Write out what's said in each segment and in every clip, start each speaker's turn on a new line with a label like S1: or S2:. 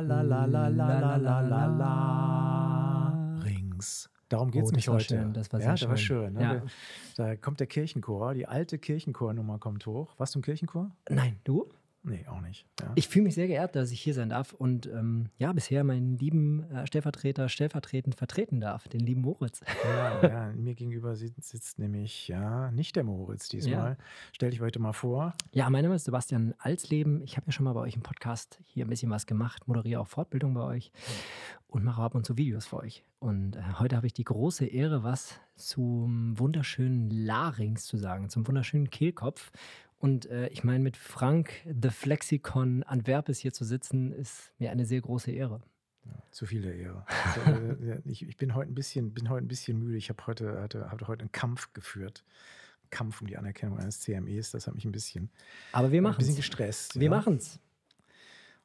S1: la la la la la la la la la Rings. Darum geht es
S2: Oh,
S1: mich
S2: war
S1: heute.
S2: schön, das war
S1: ja,
S2: sehr
S1: das war
S2: schön.
S1: schön. Ne?
S2: Ja.
S1: Da kommt der Kirchenchor, die alte Kirchenchornummer kommt hoch. Warst du im Kirchenchor?
S2: Nein, du?
S1: Nee, auch nicht. Ja.
S2: Ich fühle mich sehr geehrt, dass ich hier sein darf und ähm, ja, bisher meinen lieben äh, Stellvertreter stellvertretend vertreten darf, den lieben Moritz.
S1: Ja, ja, mir gegenüber sitzt, sitzt nämlich ja nicht der Moritz diesmal. Stell dich heute mal vor.
S2: Ja, mein Name ist Sebastian Alsleben. Ich habe ja schon mal bei euch im Podcast hier ein bisschen was gemacht, moderiere auch Fortbildung bei euch und mache ab und zu Videos für euch. Und äh, heute habe ich die große Ehre, was zum wunderschönen Larynx zu sagen, zum wunderschönen Kehlkopf. Und äh, ich meine, mit Frank The Flexicon Antwerpes hier zu sitzen, ist mir eine sehr große Ehre.
S1: Zu viel der Ehre. Also, äh, ich, ich bin heute ein bisschen, bin heute ein bisschen müde. Ich habe heute, hatte, hatte heute einen Kampf geführt. Kampf um die Anerkennung eines CMEs. Das hat mich ein bisschen,
S2: Aber wir
S1: ein
S2: machen
S1: bisschen
S2: es.
S1: gestresst.
S2: Wir
S1: ja.
S2: machen es.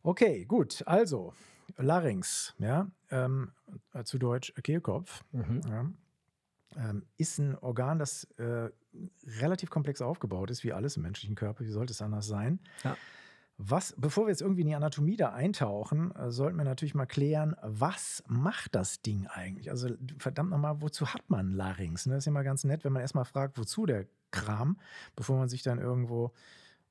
S1: Okay, gut. Also, Larynx, ja, ähm, äh, zu Deutsch Kehlkopf,
S2: Mhm.
S1: ja, ähm, ist ein Organ, das äh, relativ komplex aufgebaut ist, wie alles im menschlichen Körper. Wie sollte es anders sein?
S2: Ja.
S1: Was, bevor wir jetzt irgendwie in die Anatomie da eintauchen, äh, sollten wir natürlich mal klären, was macht das Ding eigentlich? Also verdammt nochmal, wozu hat man Larynx? Ne? Das ist ja mal ganz nett, wenn man erstmal fragt, wozu der Kram, bevor man sich dann irgendwo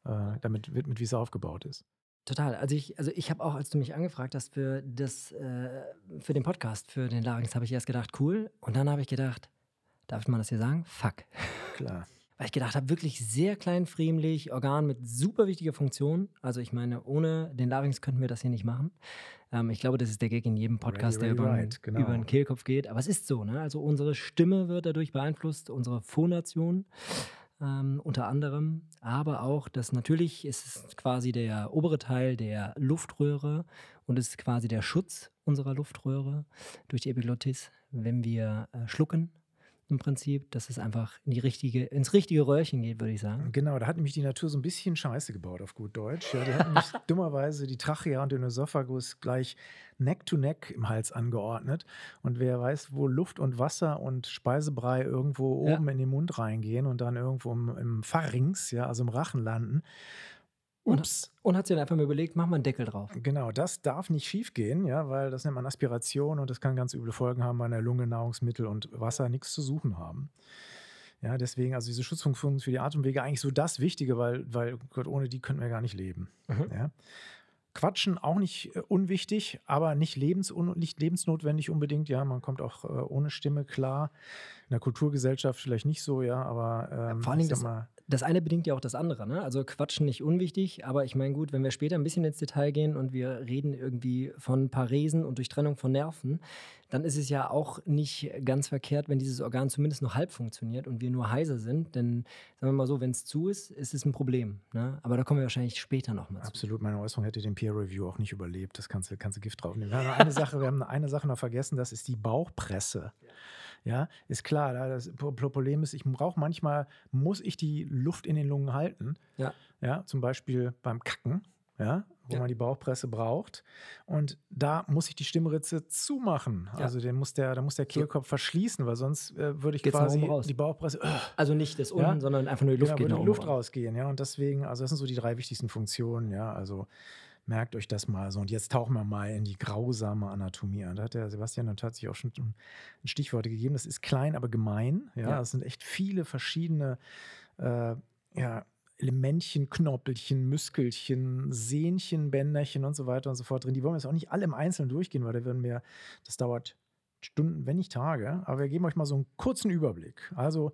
S1: äh, damit widmet, wie es aufgebaut ist.
S2: Total. Also ich, also ich habe auch, als du mich angefragt hast für das, äh, für den Podcast, für den Larynx, habe ich erst gedacht, cool. Und dann habe ich gedacht, darf man das hier sagen? Fuck.
S1: Klar.
S2: Weil ich gedacht habe, wirklich sehr kleinfriemlich, Organ mit super wichtiger Funktion. Also ich meine, ohne den Larynx könnten wir das hier nicht machen. Ähm, ich glaube, das ist der Gag in jedem Podcast,
S1: Ready,
S2: der
S1: ready,
S2: über,
S1: right, genau.
S2: über den Kehlkopf geht. Aber es ist so, ne? Also unsere Stimme wird dadurch beeinflusst, unsere Phonation ähm, unter anderem. Aber auch, dass natürlich ist es quasi der obere Teil der Luftröhre und es ist quasi der Schutz unserer Luftröhre durch die Epiglottis, wenn wir äh, schlucken. Im Prinzip, dass es einfach in die richtige, ins richtige Röhrchen geht, würde ich sagen.
S1: Genau, da hat nämlich die Natur so ein bisschen Scheiße gebaut, auf gut Deutsch. Ja, die hat nämlich dummerweise die Trachea und den Esophagus gleich Neck to Neck im Hals angeordnet. Und wer weiß, wo Luft und Wasser und Speisebrei irgendwo
S2: Ja.
S1: oben in den Mund reingehen und dann irgendwo im, im Pharynx, ja, also im Rachen landen.
S2: Und-
S1: Ups.
S2: Und hat sich dann einfach mal überlegt, mach mal einen Deckel drauf.
S1: Genau, das darf nicht schief gehen, ja, weil das nennt man Aspiration und das kann ganz üble Folgen haben, weil in der Lunge Nahrungsmittel und Wasser nichts zu suchen haben. Ja, deswegen, also diese Schutzfunktion für die Atemwege eigentlich so das Wichtige, weil, weil Gott, ohne die könnten wir gar nicht leben.
S2: Mhm.
S1: Ja. Quatschen auch nicht äh, unwichtig, aber nicht, lebensun nicht lebensnotwendig unbedingt. Ja, man kommt auch äh, ohne Stimme klar. In der Kulturgesellschaft vielleicht nicht so, ja, aber ähm,
S2: vor Dingen
S1: ich sag
S2: das-
S1: mal,
S2: Das eine bedingt ja auch das andere. Ne? Also Quatschen nicht unwichtig, aber ich meine, gut, wenn wir später ein bisschen ins Detail gehen und wir reden irgendwie von Paresen und Durchtrennung von Nerven, dann ist es ja auch nicht ganz verkehrt, wenn dieses Organ zumindest noch halb funktioniert und wir nur heiser sind. Denn sagen wir mal so, wenn es zu ist, ist es ein Problem. Ne? Aber da kommen wir wahrscheinlich später nochmal zu.
S1: Absolut, meine Äußerung hätte den Peer Review auch nicht überlebt. Das kannst du, kannst du Gift draufnehmen. Wir haben eine Sache, wir haben eine Sache noch vergessen, das ist die Bauchpresse. Ja, ist klar, da das Pro- Problem ist, ich brauche manchmal, muss ich die Luft in den Lungen halten.
S2: Ja.
S1: Ja, zum Beispiel beim Kacken, ja, wo
S2: Ja.
S1: man die Bauchpresse braucht. Und da muss ich die Stimmritze zumachen.
S2: Ja.
S1: Also den muss der, da muss der Kehlkopf verschließen, weil sonst äh, würde ich
S2: Geht's
S1: quasi die Bauchpresse. Äh,
S2: Also nicht das
S1: Ja.
S2: unten, sondern einfach nur die Luft
S1: genau, würde
S2: nach
S1: die Luft
S2: raus.
S1: rausgehen, ja. Und deswegen, also das sind so die drei wichtigsten Funktionen, ja. Also merkt euch das mal so. Und jetzt tauchen wir mal in die grausame Anatomie an. Da hat der Sebastian sich auch schon ein Stichwort gegeben. Das ist klein, aber gemein. Ja,
S2: Ja.
S1: das sind echt viele verschiedene äh, ja, Elementchen, Knoppelchen, Muskelchen, Sehnchen, Bänderchen und so weiter und so fort drin. Die wollen wir jetzt auch nicht alle im Einzelnen durchgehen, weil da würden wir, das dauert Stunden, wenn nicht Tage. Aber wir geben euch mal so einen kurzen Überblick. Also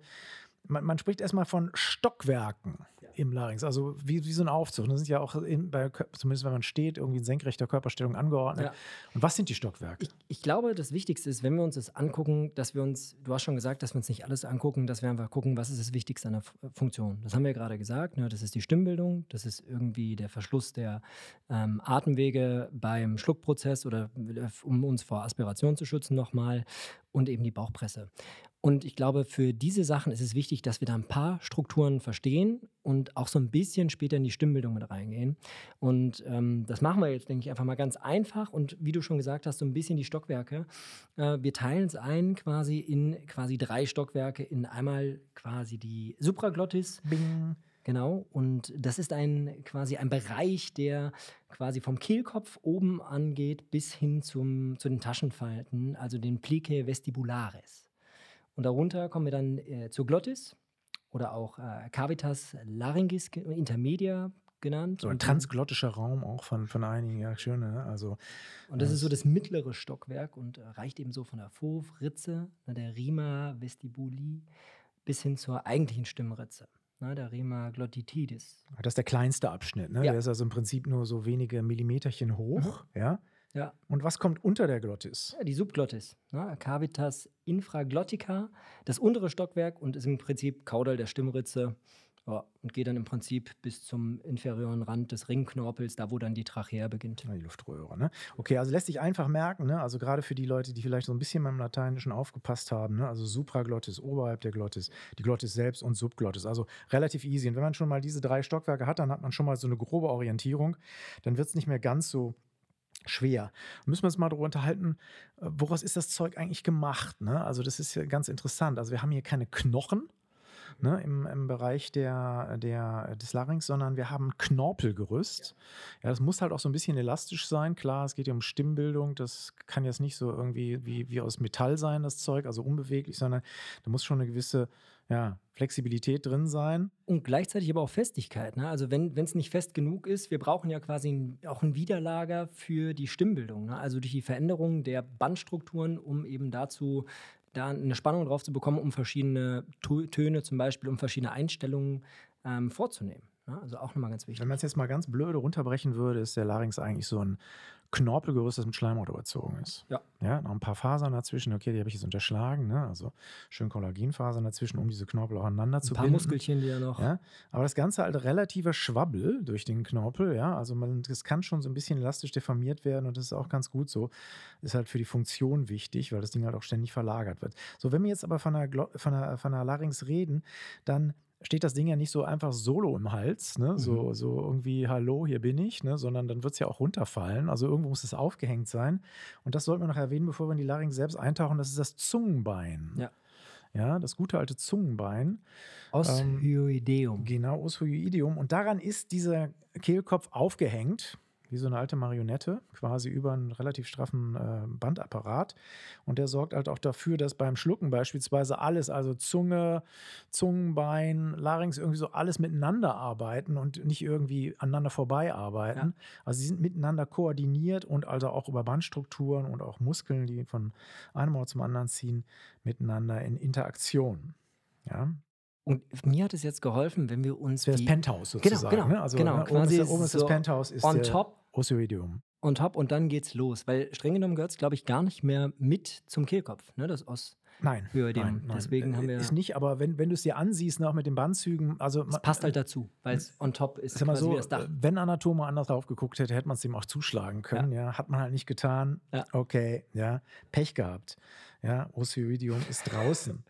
S1: man, man spricht erstmal von Stockwerken im Larynx, also wie, wie so ein Aufzug. Das sind ja auch, in, bei, zumindest wenn man steht, irgendwie in senkrechter Körperstellung angeordnet.
S2: Ja.
S1: Und was sind die Stockwerke?
S2: Ich, ich glaube, das Wichtigste ist, wenn wir uns das angucken, dass wir uns, du hast schon gesagt, dass wir uns nicht alles angucken, dass wir einfach gucken, was ist das Wichtigste an der Funktion. Das haben wir gerade gesagt, ne? das ist die Stimmbildung, das ist irgendwie der Verschluss der ähm, Atemwege beim Schluckprozess oder äh, um uns vor Aspiration zu schützen nochmal und eben die Bauchpresse. Und ich glaube, für diese Sachen ist es wichtig, dass wir da ein paar Strukturen verstehen und auch so ein bisschen später in die Stimmbildung mit reingehen. Und ähm, das machen wir jetzt, denke ich, einfach mal ganz einfach und wie du schon gesagt hast, so ein bisschen die Stockwerke. Äh, wir teilen es ein quasi in quasi drei Stockwerke, in einmal quasi die Supraglottis,
S1: Bing.
S2: Genau, und das ist ein quasi ein Bereich, der quasi vom Kehlkopf oben angeht bis hin zum, zu den Taschenfalten, also den Plique vestibularis. Und darunter kommen wir dann äh, zur Glottis oder auch äh, Cavitas laryngis intermedia genannt.
S1: So ein transglottischer Raum auch von, von einigen, ja, schön. Ne? Also,
S2: und das ist so das mittlere Stockwerk und äh, reicht eben so von der Fov-Ritze, ne, der Rima vestibuli, bis hin zur eigentlichen Stimmritze ne, der Rema glottitidis.
S1: Das ist der kleinste Abschnitt, ne? Ja. Der ist also im Prinzip nur so wenige Millimeterchen hoch, mhm. ja.
S2: Ja.
S1: Und was kommt unter der Glottis?
S2: Ja, die Subglottis, ne? Cavitas infraglottica, das untere Stockwerk und ist im Prinzip Kaudal der Stimmritze ja, und geht dann im Prinzip bis zum inferioren Rand des Ringknorpels, da wo dann die Trachea beginnt.
S1: Ja, die Luftröhre, ne? Okay, also lässt sich einfach merken, ne? Also gerade für die Leute, die vielleicht so ein bisschen beim Lateinischen aufgepasst haben, ne? Also Supraglottis oberhalb der Glottis, die Glottis selbst und Subglottis. Also relativ easy. Und wenn man schon mal diese drei Stockwerke hat, dann hat man schon mal so eine grobe Orientierung. Dann wird es nicht mehr ganz so schwer. Müssen wir uns mal darüber unterhalten, äh, woraus ist das Zeug eigentlich gemacht? Ne? Also das ist ja ganz interessant. Also wir haben hier keine Knochen, ne, im, im Bereich der, der, des Larynx, sondern wir haben Knorpelgerüst. Ja. ja, das muss halt auch so ein bisschen elastisch sein. Klar, es geht ja um Stimmbildung. Das kann jetzt nicht so irgendwie wie, wie aus Metall sein, das Zeug, also unbeweglich, sondern da muss schon eine gewisse ja, Flexibilität drin sein.
S2: Und gleichzeitig aber auch Festigkeit. Ne? Also wenn es nicht fest genug ist, wir brauchen ja quasi ein, auch ein Widerlager für die Stimmbildung. Ne? Also durch die Veränderung der Bandstrukturen, um eben dazu da eine Spannung drauf zu bekommen, um verschiedene Töne zum Beispiel, um verschiedene Einstellungen ähm, vorzunehmen. Ja, also auch nochmal ganz wichtig.
S1: Wenn man es jetzt mal ganz blöde runterbrechen würde, ist der Larynx eigentlich so ein Knorpelgerüst, das mit Schleimhaut überzogen ist.
S2: Ja.
S1: Ja, noch ein paar Fasern dazwischen, okay, die habe ich jetzt unterschlagen, ne? also schön Kollagenfasern dazwischen, um diese Knorpel auch aneinander zu
S2: binden. Ein paar Muskelchen, die ja noch.
S1: Ja, aber das Ganze halt relativer Schwabbel durch den Knorpel, ja, also man, das kann schon so ein bisschen elastisch deformiert werden und das ist auch ganz gut so. Ist halt für die Funktion wichtig, weil das Ding halt auch ständig verlagert wird. So, wenn wir jetzt aber von der, von der, von der Larynx reden, dann steht das Ding ja nicht so einfach solo im Hals, ne? so, mhm. so irgendwie, hallo, hier bin ich, ne? sondern dann wird es ja auch runterfallen. Also irgendwo muss es aufgehängt sein. Und das sollten wir noch erwähnen, bevor wir in die Larynx selbst eintauchen, das ist das Zungenbein.
S2: Ja.
S1: Ja, das gute alte Zungenbein.
S2: Oshyoideum.
S1: Ähm, genau, Oshyoideum. Und daran ist dieser Kehlkopf aufgehängt wie so eine alte Marionette, quasi über einen relativ straffen äh, Bandapparat. Und der sorgt halt auch dafür, dass beim Schlucken beispielsweise alles, also Zunge, Zungenbein, Larynx, irgendwie so alles miteinander arbeiten und nicht irgendwie aneinander vorbei arbeiten. Ja. Also sie sind miteinander koordiniert und also auch über Bandstrukturen und auch Muskeln, die von einem Ort zum anderen ziehen, miteinander in Interaktion. Ja.
S2: Und mir hat es jetzt geholfen, wenn wir uns.
S1: Das, das Penthouse sozusagen.
S2: Genau, genau.
S1: Ne? Also,
S2: genau.
S1: Ne, oben, ist, oben ist das Penthouse. Ist
S2: on top
S1: Osioidium.
S2: On top und dann geht's los. Weil streng genommen gehört es, glaube ich, gar nicht mehr mit zum Kehlkopf, ne? Das Os.
S1: Nein, nein, nein,
S2: Deswegen haben wir.
S1: Ist nicht, aber wenn, wenn du es dir ansiehst, noch mit den Bandzügen, also.
S2: Es passt halt dazu, weil es on top ist.
S1: Sag mal so, wenn Anatome anders drauf geguckt hätte, hätte man es ihm auch zuschlagen können. Ja. ja. Hat man halt nicht getan.
S2: Ja.
S1: Okay, ja. Pech gehabt. Ja, Osioidium ist draußen.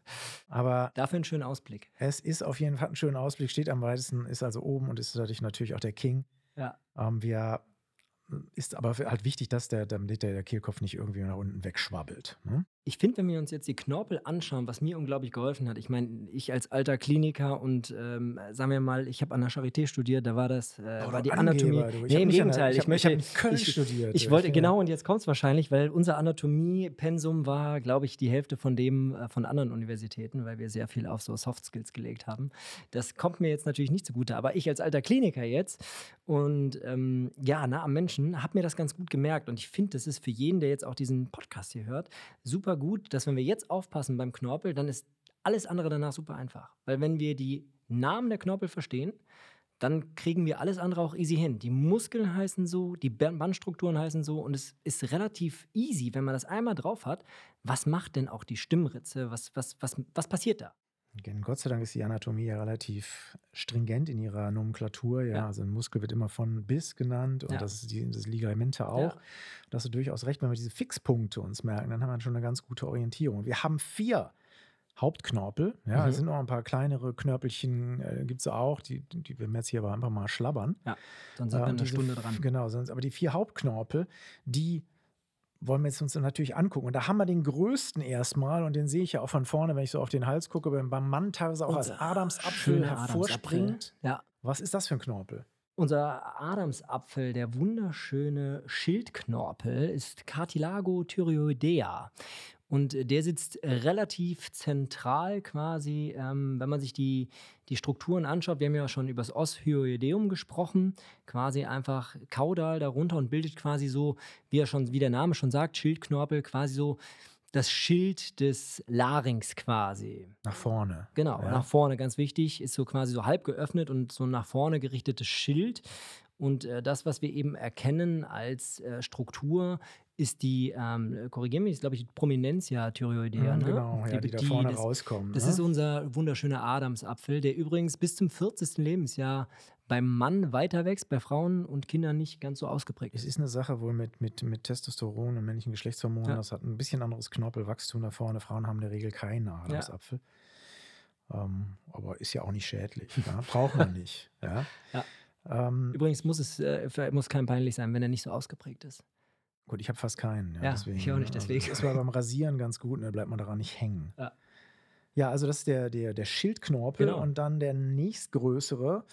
S1: Aber.
S2: Dafür einen schönen Ausblick.
S1: Es ist auf jeden Fall ein schöner Ausblick, steht am weitesten, ist also oben und ist dadurch natürlich auch der King.
S2: Ja.
S1: Ähm, wir ist aber halt wichtig, dass der, damit der, Kehlkopf nicht irgendwie nach unten wegschwabbelt. Ne?
S2: Ich finde, wenn wir uns jetzt die Knorpel anschauen, was mir unglaublich geholfen hat, ich meine, ich als alter Kliniker und ähm, sagen wir mal, ich habe an der Charité studiert, da war das, äh, war die Anatomie.
S1: Du. nee,
S2: im Gegenteil.
S1: ich,
S2: ich,
S1: ich habe Köln ich, studiert.
S2: Ich wollte, genau, und jetzt kommt es wahrscheinlich, weil unser Anatomie-Pensum war, glaube ich, die Hälfte von dem äh, von anderen Universitäten, weil wir sehr viel auf so Soft Skills gelegt haben. Das kommt mir jetzt natürlich nicht zugute, aber ich als alter Kliniker jetzt und ähm, ja, nah am Menschen, habe mir das ganz gut gemerkt und ich finde, das ist für jeden, der jetzt auch diesen Podcast hier hört, super super gut, dass wenn wir jetzt aufpassen beim Knorpel, dann ist alles andere danach super einfach. Weil wenn wir die Namen der Knorpel verstehen, dann kriegen wir alles andere auch easy hin. Die Muskeln heißen so, die Bandstrukturen heißen so und es ist relativ easy, wenn man das einmal drauf hat. Was macht denn auch die Stimmritze? Was, was, was, was passiert da?
S1: Gott sei Dank ist die Anatomie ja relativ stringent in ihrer Nomenklatur. Ja, ja. also ein Muskel wird immer von bis genannt und ja. das ist die das Ligamente auch. Ja. Da hast du durchaus recht, wenn wir diese Fixpunkte uns merken, dann haben wir schon eine ganz gute Orientierung. Wir haben vier Hauptknorpel. Ja, mhm. es sind noch ein paar kleinere Knörpelchen, äh, gibt es auch, die, die werden jetzt hier aber einfach mal schlabbern.
S2: Ja, dann sind wir äh, eine Stunde dran.
S1: Genau, aber die vier Hauptknorpel, die wollen wir jetzt uns natürlich angucken. Und da haben wir den größten erstmal, und den sehe ich ja auch von vorne, wenn ich so auf den Hals gucke, beim Mann teilweise auch als Adamsapfel hervorspringt.
S2: Ja.
S1: Was ist das für ein Knorpel?
S2: Unser Adamsapfel, der wunderschöne Schildknorpel, ist Cartilago thyreoidea. Und der sitzt relativ zentral quasi, ähm, wenn man sich die, die Strukturen anschaut. Wir haben ja schon über das Oshyoideum gesprochen, quasi einfach kaudal darunter und bildet quasi so, wie, er schon, wie der Name schon sagt, Schildknorpel, quasi so das Schild des Larynx quasi.
S1: Nach vorne.
S2: Genau,
S1: Ja.
S2: nach vorne, ganz wichtig, ist so quasi so halb geöffnet und so nach vorne gerichtetes Schild. Und äh, das, was wir eben erkennen als äh, Struktur, ist die, ähm, korrigieren mich, ist glaube ich die Prominentia thyreoidea.
S1: Mhm,
S2: ne?
S1: genau, ja, die, da vorne
S2: das,
S1: rauskommen.
S2: Das
S1: ne?
S2: ist unser wunderschöner Adamsapfel, der übrigens bis zum 40. Lebensjahr beim Mann weiter wächst, bei Frauen und Kindern nicht ganz so ausgeprägt
S1: Es
S2: ist.
S1: eine Sache wohl mit, mit, mit Testosteron und männlichen Geschlechtshormonen.
S2: Ja.
S1: Das hat ein bisschen anderes Knorpelwachstum da vorne. Frauen haben in der Regel keinen Adamsapfel. Ähm, aber ist ja auch nicht schädlich. Ja? Braucht man nicht. Ja?
S2: Ja.
S1: Ähm,
S2: Übrigens muss es äh, muss kein peinlich sein, wenn er nicht so ausgeprägt ist.
S1: Gut, ich habe fast keinen. Ja,
S2: Ja,
S1: deswegen,
S2: ich auch nicht,
S1: ne?
S2: deswegen.
S1: Also, ist aber beim Rasieren ganz gut, ne? bleibt man daran nicht hängen.
S2: Ja.
S1: Ja, also das ist der, der, der Schildknorpel
S2: Genau.
S1: und dann der nächstgrößere,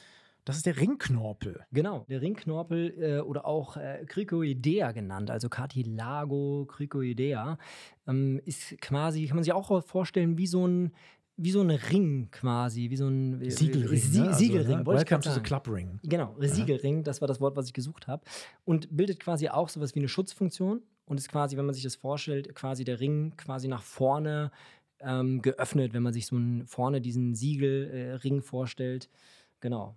S1: das ist der Ringknorpel.
S2: Genau, der Ringknorpel äh, oder auch äh, Cricoidea genannt, also Cartilago cricoidea, ähm, ist quasi, kann man sich auch vorstellen, wie so ein, wie so ein Ring quasi, wie so ein äh,
S1: Siegelring.
S2: Sie
S1: ne? Also,
S2: Siegelring,
S1: ne?
S2: wollte
S1: Welcome to the. Club Ring.
S2: Genau, Siegelring, das war das Wort, was ich gesucht habe. Und bildet quasi auch sowas wie eine Schutzfunktion und ist quasi, wenn man sich das vorstellt, quasi der Ring quasi nach vorne ähm, geöffnet, wenn man sich so ein, vorne diesen Siegelring äh, vorstellt. Genau.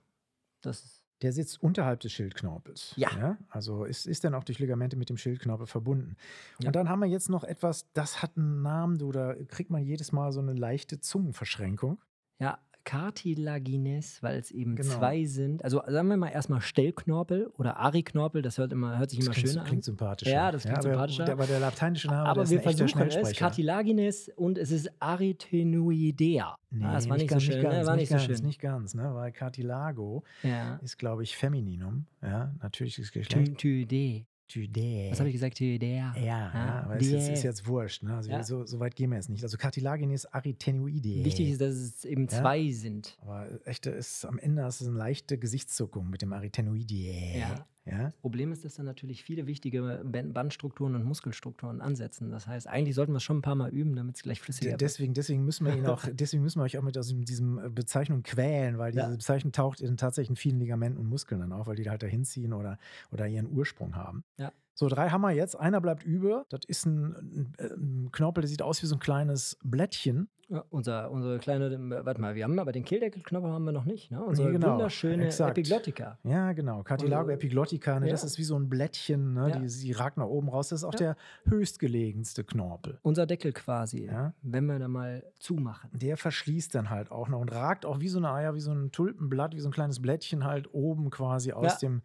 S2: Das ist
S1: Der sitzt unterhalb des Schildknorpels.
S2: Ja.
S1: Also ist, ist dann auch durch Ligamente mit dem Schildknorpel verbunden.
S2: Ja.
S1: Und dann haben wir jetzt noch etwas, das hat einen Namen, du, da kriegt man jedes Mal so eine leichte Zungenverschränkung.
S2: Ja, Cartilagines, weil es eben
S1: Genau.
S2: zwei sind. Also sagen wir mal erstmal Stellknorpel oder Ariknorpel, das hört, immer, hört sich
S1: Das
S2: immer
S1: klingt,
S2: schöner
S1: klingt
S2: an.
S1: sympathischer.
S2: Ja, das klingt
S1: aber,
S2: sympathischer.
S1: Aber der lateinische Name,
S2: Aber
S1: ist
S2: wir versuchen es. Cartilagines und es ist Arytenoidea.
S1: Nee,
S2: ah, das war nicht, so
S1: ganz,
S2: schön,
S1: ganz,
S2: ne? war nicht so
S1: ganz,
S2: schön.
S1: Nicht ganz, ne? weil Cartilago
S2: Ja.
S1: ist, glaube ich, Femininum. Ja, natürliches Geschlecht.
S2: Thyde.
S1: Thyde.
S2: Was habe ich gesagt? Thyidea.
S1: Ja, ja, aber ist jetzt,
S2: die.
S1: ist jetzt wurscht. Ne? Also
S2: Ja.
S1: so, so weit gehen wir jetzt nicht. Also Cartilagines arytenoideae.
S2: Wichtig ist, dass es eben
S1: Ja.
S2: zwei sind.
S1: Aber echte ist am Ende hast du eine leichte Gesichtszuckung mit dem Arytenoideae.
S2: Ja.
S1: Ja?
S2: Problem ist, dass da natürlich viele wichtige Ban- Bandstrukturen und Muskelstrukturen ansetzen. Das heißt, eigentlich sollten wir es schon ein paar Mal üben, damit es gleich flüssiger wird.
S1: Deswegen, deswegen müssen wir ihn auch, deswegen müssen wir euch auch mit aus diesem- äh, Bezeichnung quälen, weil diese
S2: Ja.
S1: Bezeichnung taucht in tatsächlich vielen Ligamenten und Muskeln dann auf, weil die da halt dahin ziehen oder, oder ihren Ursprung haben.
S2: Ja.
S1: So, drei haben wir jetzt. Einer bleibt über. Das ist ein, ein, ein Knorpel, der sieht aus wie so ein kleines Blättchen.
S2: Ja, unser, unsere kleine, äh, warte mal, wir haben aber den Killdeckelknoppel haben wir noch nicht, ne? Unsere
S1: genau,
S2: wunderschöne
S1: exakt.
S2: Epiglottica.
S1: Ja, genau. Cartilago epiglottica. Ne? Das
S2: ja.
S1: ist wie so ein Blättchen. Ne?
S2: Ja.
S1: Die, die ragt nach oben raus. Das ist auch der höchstgelegenste Knorpel.
S2: Unser Deckel quasi, wenn wir da mal zumachen.
S1: Der verschließt dann halt auch noch und ragt auch wie so eine Eier, wie so ein Tulpenblatt, wie so ein kleines Blättchen halt oben quasi aus dem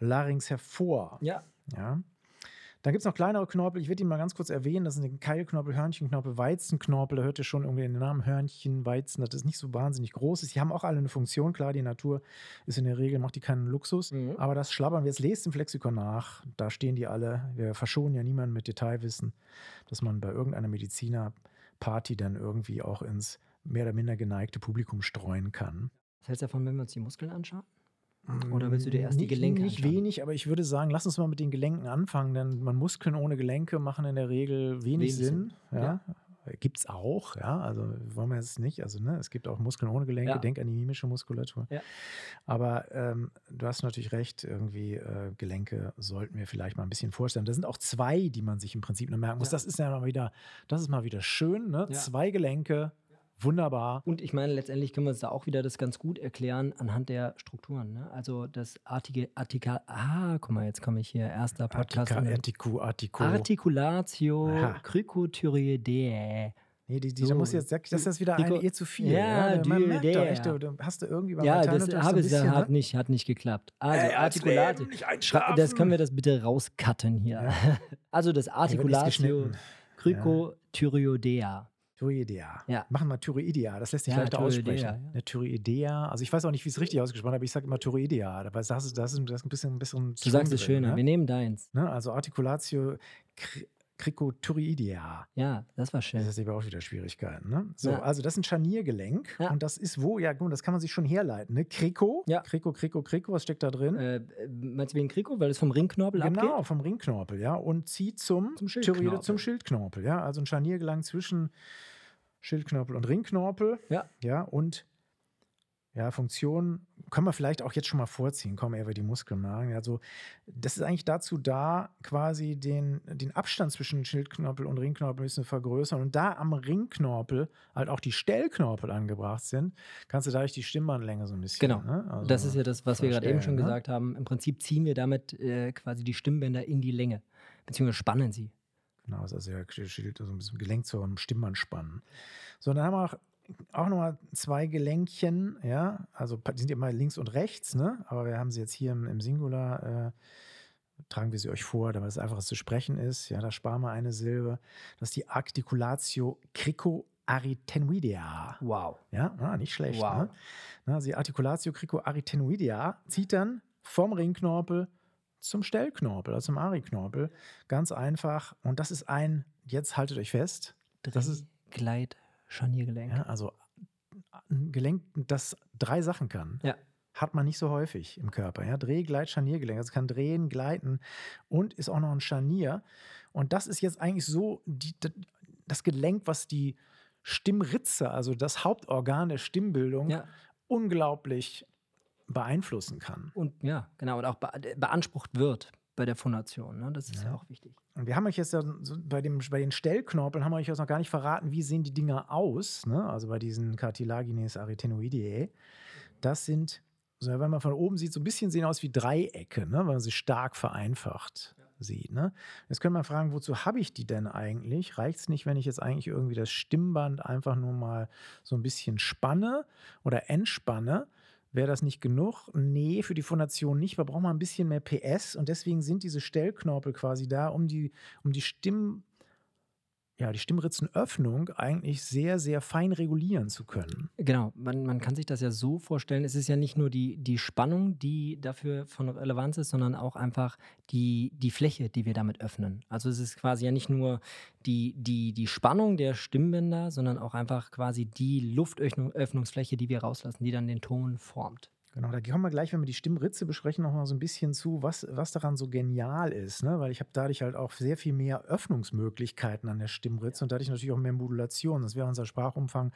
S1: Larynx hervor.
S2: Ja,
S1: Ja. Dann gibt es noch kleinere Knorpel. Ich werde die mal ganz kurz erwähnen. Das sind Keilknorpel, Hörnchenknorpel, Weizenknorpel. Da hört ihr schon irgendwie den Namen Hörnchen, Weizen. Das ist nicht so wahnsinnig groß. Die haben auch alle eine Funktion. Klar, die Natur ist in der Regel, macht die keinen Luxus.
S2: Mhm.
S1: Aber das schlabbern wir jetzt. Lest im Flexikon nach. Da stehen die alle. Wir verschonen ja niemanden mit Detailwissen, dass man bei irgendeiner Medizinerparty dann irgendwie auch ins mehr oder minder geneigte Publikum streuen kann.
S2: was hältst du davon, wenn wir uns die Muskeln anschauen? Oder willst du dir erst die
S1: nicht,
S2: Gelenke
S1: Nicht
S2: anschauen?
S1: wenig, aber ich würde sagen, lass uns mal mit den Gelenken anfangen, denn man Muskeln ohne Gelenke machen in der Regel wenig,
S2: Wenig
S1: Sinn.
S2: Sinn,
S1: Ja. Gibt es auch, ja. Also wollen wir jetzt nicht. Also, ne, es gibt auch Muskeln ohne Gelenke,
S2: Ja.
S1: denk an die mimische Muskulatur.
S2: Ja.
S1: Aber ähm, du hast natürlich recht, irgendwie äh, Gelenke sollten wir vielleicht mal ein bisschen vorstellen. Da sind auch zwei, die man sich im Prinzip nur merken muss.
S2: Ja.
S1: Das ist ja mal wieder, das ist mal wieder schön, ne?
S2: Ja.
S1: Zwei Gelenke, wunderbar.
S2: Und ich meine, letztendlich können wir uns da auch wieder das ganz gut erklären anhand der Strukturen. Ne? Also das artige, artika, ah, guck mal, jetzt komme ich hier, erster Podcast.
S1: Artika, Artiku, Artiku.
S2: Articulatio
S1: Aha. Nee, die, die, da
S2: So.
S1: muss jetzt, das ist jetzt wieder
S2: Dico-
S1: eine eh zu viel.
S2: Ja,
S1: ne? man
S2: die-
S1: merkt da echt, du, hast du irgendwie beim
S2: Ja, das habe
S1: ein
S2: ich ja,
S1: bisschen,
S2: hat
S1: ne?
S2: nicht, hat nicht geklappt. Also Schra-
S1: einschlafen.
S2: Das können wir das bitte rauscutten hier.
S1: Ja.
S2: Also das Articulatio cricotyreoidea.
S1: Thyroidea.
S2: Ja.
S1: Machen wir Thyroidea, das lässt sich
S2: Ja,
S1: leichter
S2: Thyroidea,
S1: aussprechen.
S2: ja.
S1: Eine Thyroidea, also ich weiß auch nicht, wie es richtig ausgesprochen ist, aber ich sage immer Thyroidea. Du, das ist, das ist ein bisschen, ein bisschen
S2: Du sagst es schöner. Wir nehmen deins.
S1: Ne? Also Articulatio cr- Cricothyroidea.
S2: Ja, das war
S1: Das
S2: schön.
S1: ist aber auch wieder Schwierigkeiten. Ne? So,
S2: Ja.
S1: also das ist ein Scharniergelenk
S2: Ja.
S1: und das ist wo? Ja, gut, das kann man sich schon herleiten. Ne? Crico,
S2: Ja.
S1: Crico, Crico, Crico, was steckt da drin?
S2: Äh, meinst du wegen Kriko, weil es vom Ringknorpel
S1: Genau,
S2: abgeht?
S1: vom Ringknorpel, ja. Und zieht zum,
S2: Zum
S1: Thyroide,
S2: Schildknorpel.
S1: zum Schildknorpel, ja. Also ein Scharniergelenk zwischen Schildknorpel und Ringknorpel.
S2: Ja.
S1: Ja, und ja, Funktion können wir vielleicht auch jetzt schon mal vorziehen, kommen eher über die Muskeln machen. Also, das ist eigentlich dazu da, quasi den, den Abstand zwischen Schildknorpel und Ringknorpel ein bisschen vergrößern. Und da am Ringknorpel halt auch die Stellknorpel angebracht sind, kannst du dadurch die Stimmbandlänge so ein bisschen.
S2: Genau.
S1: Ne? Also,
S2: das ist ja das, was wir gerade eben schon
S1: ne?
S2: gesagt haben. Im Prinzip ziehen wir damit äh, quasi die Stimmbänder in die Länge, beziehungsweise spannen sie.
S1: Genau, das ist also ja Schild, ein bisschen Gelenk zum Stimmband spannen. So, und dann haben wir auch, auch nochmal zwei Gelenkchen, ja, also sind ja immer links und rechts, ne? Aber wir haben sie jetzt hier im, im Singular, äh, tragen wir sie euch vor, damit es einfacher zu sprechen ist. Ja, da sparen wir eine Silbe. Das ist die Articulatio cricoaritenuidea.
S2: Wow.
S1: Ja, ah, nicht schlecht.
S2: Wow.
S1: Ne? Na, also die Articulatio cricoaritenuidea zieht dann vom Ringknorpel zum Stellknorpel, also zum Ariknorpel. Ganz einfach. Und das ist ein, jetzt haltet euch fest, Das ist-
S2: Gleit Scharniergelenk.
S1: ja, also ein Gelenk, das drei Sachen kann.
S2: Ja.
S1: Hat man nicht so häufig im Körper. Ja? Dreh, Gleit, Scharniergelenk. Also es kann drehen, gleiten und ist auch noch ein Scharnier. Und das ist jetzt eigentlich so die, das Gelenk, was die Stimmritze, also das Hauptorgan der Stimmbildung,
S2: Ja.
S1: unglaublich beeinflussen kann.
S2: Und ja, genau, und auch be beansprucht wird bei der Phonation. Ne? Das ist ja.
S1: Ja.
S2: auch wichtig.
S1: Und wir haben euch jetzt ja bei, dem, bei den Stellknorpeln haben wir euch jetzt noch gar nicht verraten, wie sehen die Dinger aus, ne? also bei diesen Cartilagines arytenoideae. Das sind, so, wenn man von oben sieht, so ein bisschen sehen aus wie Dreiecke, ne? wenn man sie stark vereinfacht sieht. Ne? Jetzt können wir fragen, wozu habe ich die denn eigentlich? Reicht es nicht, wenn ich jetzt eigentlich irgendwie das Stimmband einfach nur mal so ein bisschen spanne oder entspanne? Wäre das nicht genug? Nee, für die Phonation nicht. Wir brauchen mal ein bisschen mehr PS und deswegen sind diese Stellknorpel quasi da, um die, um die Stimm, ja, die Stimmritzenöffnung eigentlich sehr, sehr fein regulieren zu können.
S2: Genau, man, man kann sich das ja so vorstellen, es ist ja nicht nur die, die Spannung, die dafür von Relevanz ist, sondern auch einfach die, die Fläche, die wir damit öffnen. Also es ist quasi ja nicht nur die, die, die Spannung der Stimmbänder, sondern auch einfach quasi die Luftöffnungsfläche, die wir rauslassen, die dann den Ton formt.
S1: Genau, da kommen wir gleich, wenn wir die Stimmritze besprechen, noch mal so ein bisschen zu, was, was daran so genial ist. Ne? Weil ich habe dadurch halt auch sehr viel mehr Öffnungsmöglichkeiten an der Stimmritze und dadurch natürlich auch mehr Modulation. Das wäre unser Sprachumfang,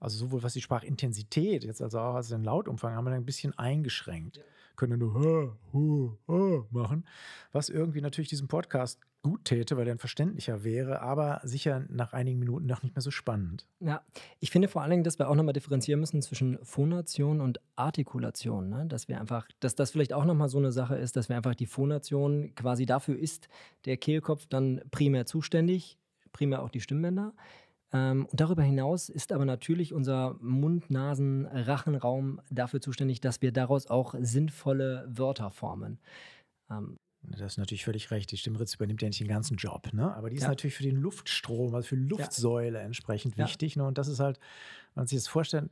S1: also sowohl was die Sprachintensität, jetzt also auch als den Lautumfang, haben wir dann ein bisschen eingeschränkt. Können nur "Hä, hu, hä" machen, was irgendwie natürlich diesem Podcast gut täte, weil er dann verständlicher wäre, aber sicher nach einigen Minuten noch nicht mehr so spannend.
S2: Ja, ich finde vor allen Dingen, dass wir auch nochmal differenzieren müssen zwischen Phonation und Artikulation. Ne? Dass wir einfach, dass das vielleicht auch nochmal so eine Sache ist, dass wir einfach die Phonation quasi dafür ist der Kehlkopf dann primär zuständig, primär auch die Stimmbänder. Ähm, und darüber hinaus ist aber natürlich unser Mund-Nasen-Rachenraum dafür zuständig, dass wir daraus auch sinnvolle Wörter formen. Ähm,
S1: Das ist natürlich völlig recht. Die Stimmritze übernimmt ja nicht den ganzen Job, ne? Aber die ist
S2: Ja.
S1: natürlich für den Luftstrom, also für die Luftsäule entsprechend
S2: Ja.
S1: wichtig. Ne? Und das ist halt, wenn man sich das vorstellt,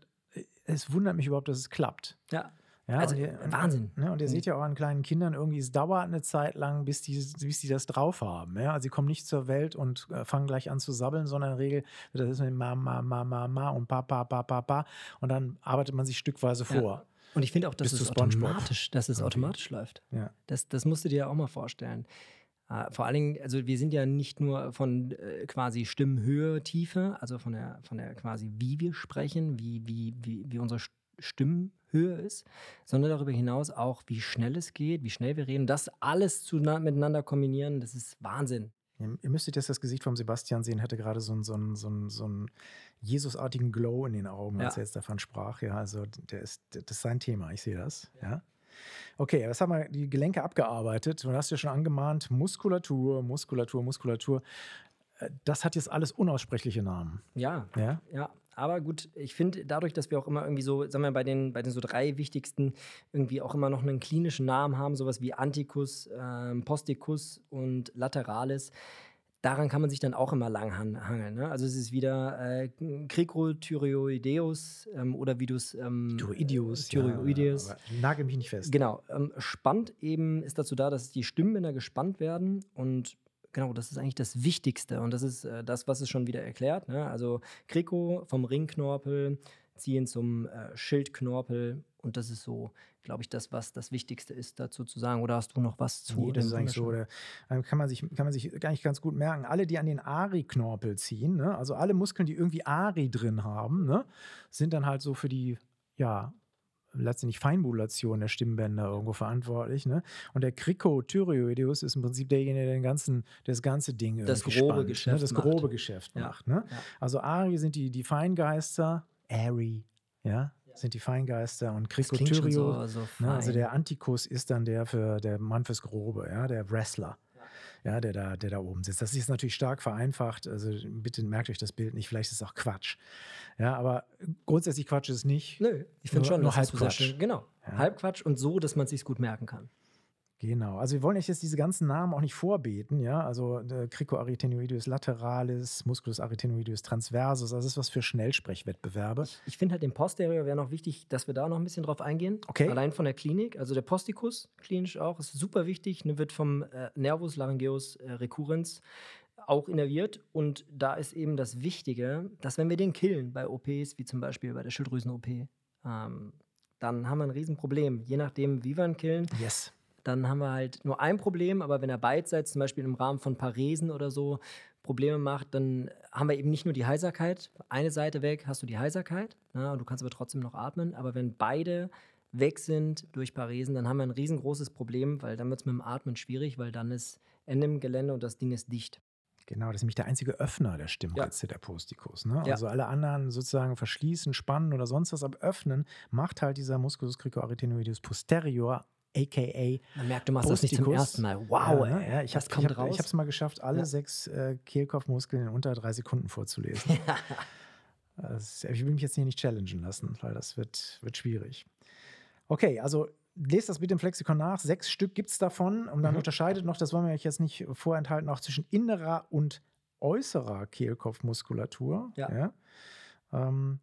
S1: es wundert mich überhaupt, dass es klappt.
S2: ja,
S1: Ja,
S2: Also,
S1: und ihr,
S2: Wahnsinn.
S1: Ne? Und ihr
S2: Mhm.
S1: seht ja auch an kleinen Kindern irgendwie, es dauert eine Zeit lang, bis die, bis die das drauf haben. Ja? Also sie kommen nicht zur Welt und äh, fangen gleich an zu sabbeln, sondern in der Regel das ist mit Ma, Ma, Ma, Ma, Ma und Pa, Pa, Pa, Pa, Pa. Und dann arbeitet man sich stückweise
S2: Ja.
S1: vor.
S2: Und ich finde auch, dass es automatisch, dass es
S1: Irgendwie.
S2: automatisch läuft.
S1: Ja.
S2: Das, das musst du dir ja auch mal vorstellen. Äh, vor allen Dingen, also wir sind ja nicht nur von äh, quasi Stimmhöhe, Tiefe, also von der, von der quasi, wie wir sprechen, wie, wie, wie, wie unsere St- Stimmhöhe ist, sondern darüber hinaus auch, wie schnell es geht, wie schnell wir reden. Das alles zu, miteinander kombinieren, das ist Wahnsinn.
S1: Ihr, müsstet jetzt das Gesicht vom Sebastian sehen, hatte gerade so einen so einen- so einen- so einen Jesusartigen Glow in den Augen, als
S2: Ja.
S1: er jetzt davon sprach. Ja, also der ist, das ist sein Thema, ich sehe das. Ja. Okay, jetzt haben wir die Gelenke abgearbeitet. Du hast ja schon angemahnt, Muskulatur, Muskulatur, Muskulatur. Äh, Das hat jetzt alles unaussprechliche Namen.
S2: Ja,
S1: Ja?
S2: Ja, aber gut, ich finde dadurch, dass wir auch immer irgendwie so, sagen wir bei den, bei den so drei wichtigsten irgendwie auch immer noch einen klinischen Namen haben, sowas wie Anticus, ähm, Posticus und Lateralis, daran kann man sich dann auch immer lang han- hangeln. Ne? Also es ist wieder äh, Cricothyreoideus ähm, oder wie du es... Ähm,
S1: Thyroideus.
S2: Thyroideus.
S1: Ja, nagel mich nicht fest.
S2: Genau. Ähm, spannend eben ist dazu da, dass die Stimmbänder gespannt werden und genau, das ist eigentlich das Wichtigste und das ist äh, das, was es schon wieder erklärt. Ne? Also Kriko vom Ringknorpel ziehen zum äh, Schildknorpel und das ist so, glaube ich, das, was das Wichtigste ist, dazu zu sagen. Oder hast du noch was zu?
S1: Nee, das ist eigentlich so. Der, kann, man sich, kann man sich gar nicht ganz gut merken. Alle, die an den Ari-Knorpel ziehen, ne? also alle Muskeln, die irgendwie Ari drin haben, ne? sind dann halt so für die, ja, letztendlich Feinmodulation der Stimmbänder irgendwo verantwortlich. Ne? Und der Cricothyreoideus ist im Prinzip derjenige, der den ganzen, das ganze Ding
S2: Das
S1: irgendwie
S2: grobe
S1: spannt,
S2: Geschäft
S1: ne? das
S2: macht.
S1: grobe Geschäft
S2: Ja,
S1: macht. Ne?
S2: ja.
S1: Also Ari sind die, die Feingeister, Ari, ja, sind die Feingeister und
S2: Das klingt schon
S1: Cricothyreoideus
S2: so, so
S1: Ne, also der Antikus ist dann der für der Mann fürs Grobe, ja, der Wrestler. Ja, der da, der da oben sitzt. Das ist natürlich stark vereinfacht. Also bitte merkt euch das Bild nicht. Vielleicht ist es auch Quatsch. Ja, aber grundsätzlich Quatsch ist es nicht.
S2: Nö, ich finde schon, sehr
S1: Halbquatsch.
S2: schön- Genau,
S1: Ja.
S2: Halbquatsch und so, dass man es sich gut merken kann.
S1: Genau. Also wir wollen euch jetzt diese ganzen Namen auch nicht vorbeten. Ja, also äh, Cricoarytenoideus lateralis, Musculus arytenoideus transversus. Das ist was für Schnellsprechwettbewerbe.
S2: Ich finde halt den Posterior wäre noch wichtig, dass wir da noch ein bisschen drauf eingehen.
S1: Okay.
S2: Allein von der Klinik. Also der Posticus, klinisch auch, ist super wichtig. Ne, wird vom äh, Nervus laryngeus äh, recurrens auch innerviert. Und da ist eben das Wichtige, dass wenn wir den killen bei OPs, wie zum Beispiel bei der Schilddrüsen-OP, ähm, dann haben wir ein Riesenproblem. Je nachdem, wie wir ihn killen,
S1: Yes.
S2: Dann haben wir halt nur ein Problem, aber wenn er beidseits zum Beispiel im Rahmen von Paresen oder so Probleme macht, dann haben wir eben nicht nur die Heiserkeit, eine Seite weg, hast du die Heiserkeit, ja, und du kannst aber trotzdem noch atmen, aber wenn beide weg sind durch Paresen, dann haben wir ein riesengroßes Problem, weil dann wird es mit dem Atmen schwierig, weil dann ist Ende im Gelände und das Ding ist dicht.
S1: Genau, das ist nämlich der einzige Öffner der Stimmritze, der Posticus. Ne?
S2: Ja.
S1: Also alle anderen sozusagen verschließen, spannen oder sonst was, aber öffnen macht halt dieser Musculus cricoarytenoideus posterior, aka
S2: Man merkt, du machst das nicht zum ersten Mal. Wow,
S1: ja, ja, ich
S2: das
S1: habe
S2: kommt
S1: ich hab,
S2: raus.
S1: ich hab's mal geschafft, alle
S2: Ja.
S1: sechs äh, Kehlkopfmuskeln in unter drei Sekunden vorzulesen. das, ich will mich jetzt hier nicht challengen lassen, weil das wird, wird schwierig. Okay, also lest das bitte im Flexikon nach. Sechs Stück gibt es davon. Und dann
S2: Mhm.
S1: unterscheidet noch, das wollen wir euch jetzt nicht vorenthalten, auch zwischen innerer und äußerer Kehlkopfmuskulatur.
S2: Ja.
S1: Ähm,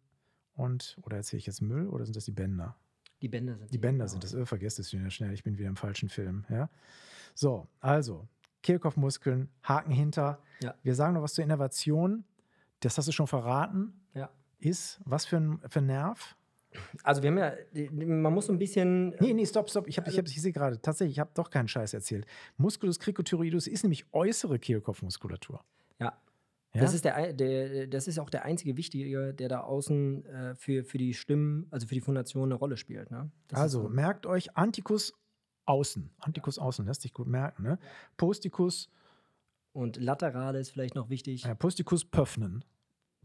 S1: und, oder erzähle ich jetzt Müll oder sind das die Bänder?
S2: Die Bänder sind
S1: Die Bänder sind das. Äh, vergesst es wieder schnell. Ich bin wieder im falschen Film. Ja? So, also Kehlkopfmuskeln, Haken hinter.
S2: Ja.
S1: Wir sagen noch was zur Innervation. Das hast du schon verraten.
S2: Ja.
S1: Ist was für ein, für ein Nerv?
S2: Also wir haben ja, man muss so ein bisschen
S1: Nee, nee, stopp, stopp. Ich, hab, ich, hab, ich sehe gerade, tatsächlich, ich habe doch keinen Scheiß erzählt. Musculus cricothyreoideus ist nämlich äußere Kehlkopfmuskulatur.
S2: Ja.
S1: Ja?
S2: Das, ist der, der, das ist auch der einzige Wichtige, der da außen äh, für, für die Stimmen, also für die Phonation eine Rolle spielt. Ne?
S1: Also,
S2: so.
S1: merkt euch Anticus außen. Anticus außen, lässt sich gut merken. Ne? Posticus,
S2: Und lateral ist vielleicht noch wichtig.
S1: äh, Posticus pöffnen.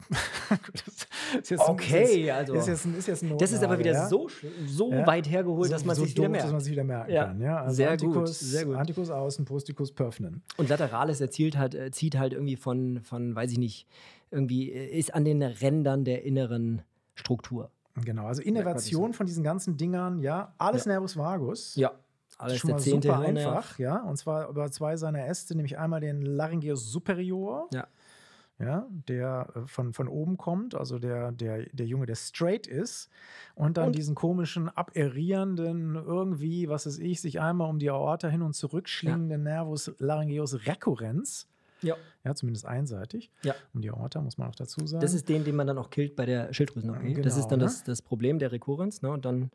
S2: Okay, also-
S1: Ist jetzt ein, ist jetzt ein
S2: Das ist aber wieder
S1: ja?
S2: so, so
S1: Ja.
S2: weit hergeholt,
S1: So-
S2: dass man
S1: so
S2: sich
S1: doof,
S2: merkt.
S1: dass man sich wieder merken
S2: Ja.
S1: kann. Ja? Also
S2: Sehr gut,
S1: Anticus,
S2: sehr gut.
S1: Anticus außen, Posticus pöffnen.
S2: Und Laterales erzielt halt, äh, zieht halt irgendwie von, von, weiß ich nicht, irgendwie äh, ist an den Rändern der inneren Struktur.
S1: Genau, also Innovation von diesen ganzen Dingern, ja, alles. Nervus vagus.
S2: Ja, alles
S1: schon mal super einfach, ja. Und zwar über zwei seiner Äste, nämlich einmal den Laryngeus superior,
S2: Ja.
S1: Ja, der äh, von, von oben kommt, also der, der, der Junge, der straight ist, und dann
S2: Und-
S1: diesen komischen, aberrierenden, irgendwie, was weiß ich, sich einmal um die Aorta hin und zurück schlingenden Nervus laryngeus recurrens,
S2: Ja.
S1: Ja, zumindest einseitig,
S2: Ja.
S1: um die Aorta, muss man auch dazu sagen.
S2: Das ist den, den man dann auch killt bei der Schilddrüsen-OP. das
S1: Genau,
S2: ist dann
S1: ne?
S2: das, das Problem der Rekurrenz. Ne? Und dann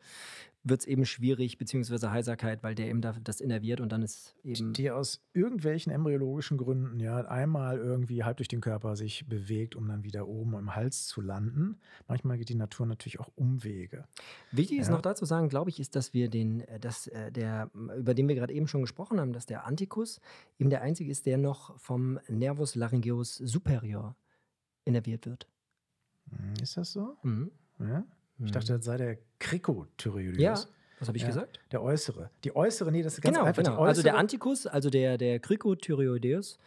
S2: wird es eben schwierig, beziehungsweise Heiserkeit, weil der eben da, das innerviert und dann ist eben.
S1: die aus irgendwelchen embryologischen Gründen ja einmal irgendwie halb durch den Körper sich bewegt, um dann wieder oben im Hals zu landen. Manchmal geht die Natur natürlich auch Umwege.
S2: Wichtig ist
S1: Ja.
S2: noch dazu sagen, glaube ich, ist, dass wir den, äh, dass äh, der, über den wir gerade eben schon gesprochen haben, dass der Anticus eben der einzige ist, der noch vom Nervus laryngeus superior innerviert wird.
S1: Hm, Ist das so?
S2: Mhm.
S1: Ja? Ich dachte, das sei der Cricothyreoideus.
S2: Ja, was habe ich
S1: Ja.
S2: gesagt?
S1: Der äußere. Die äußere, nee, das ist ganz
S2: Genau,
S1: einfach.
S2: genau. Also der Anticus, also der, der Cricothyreoideus,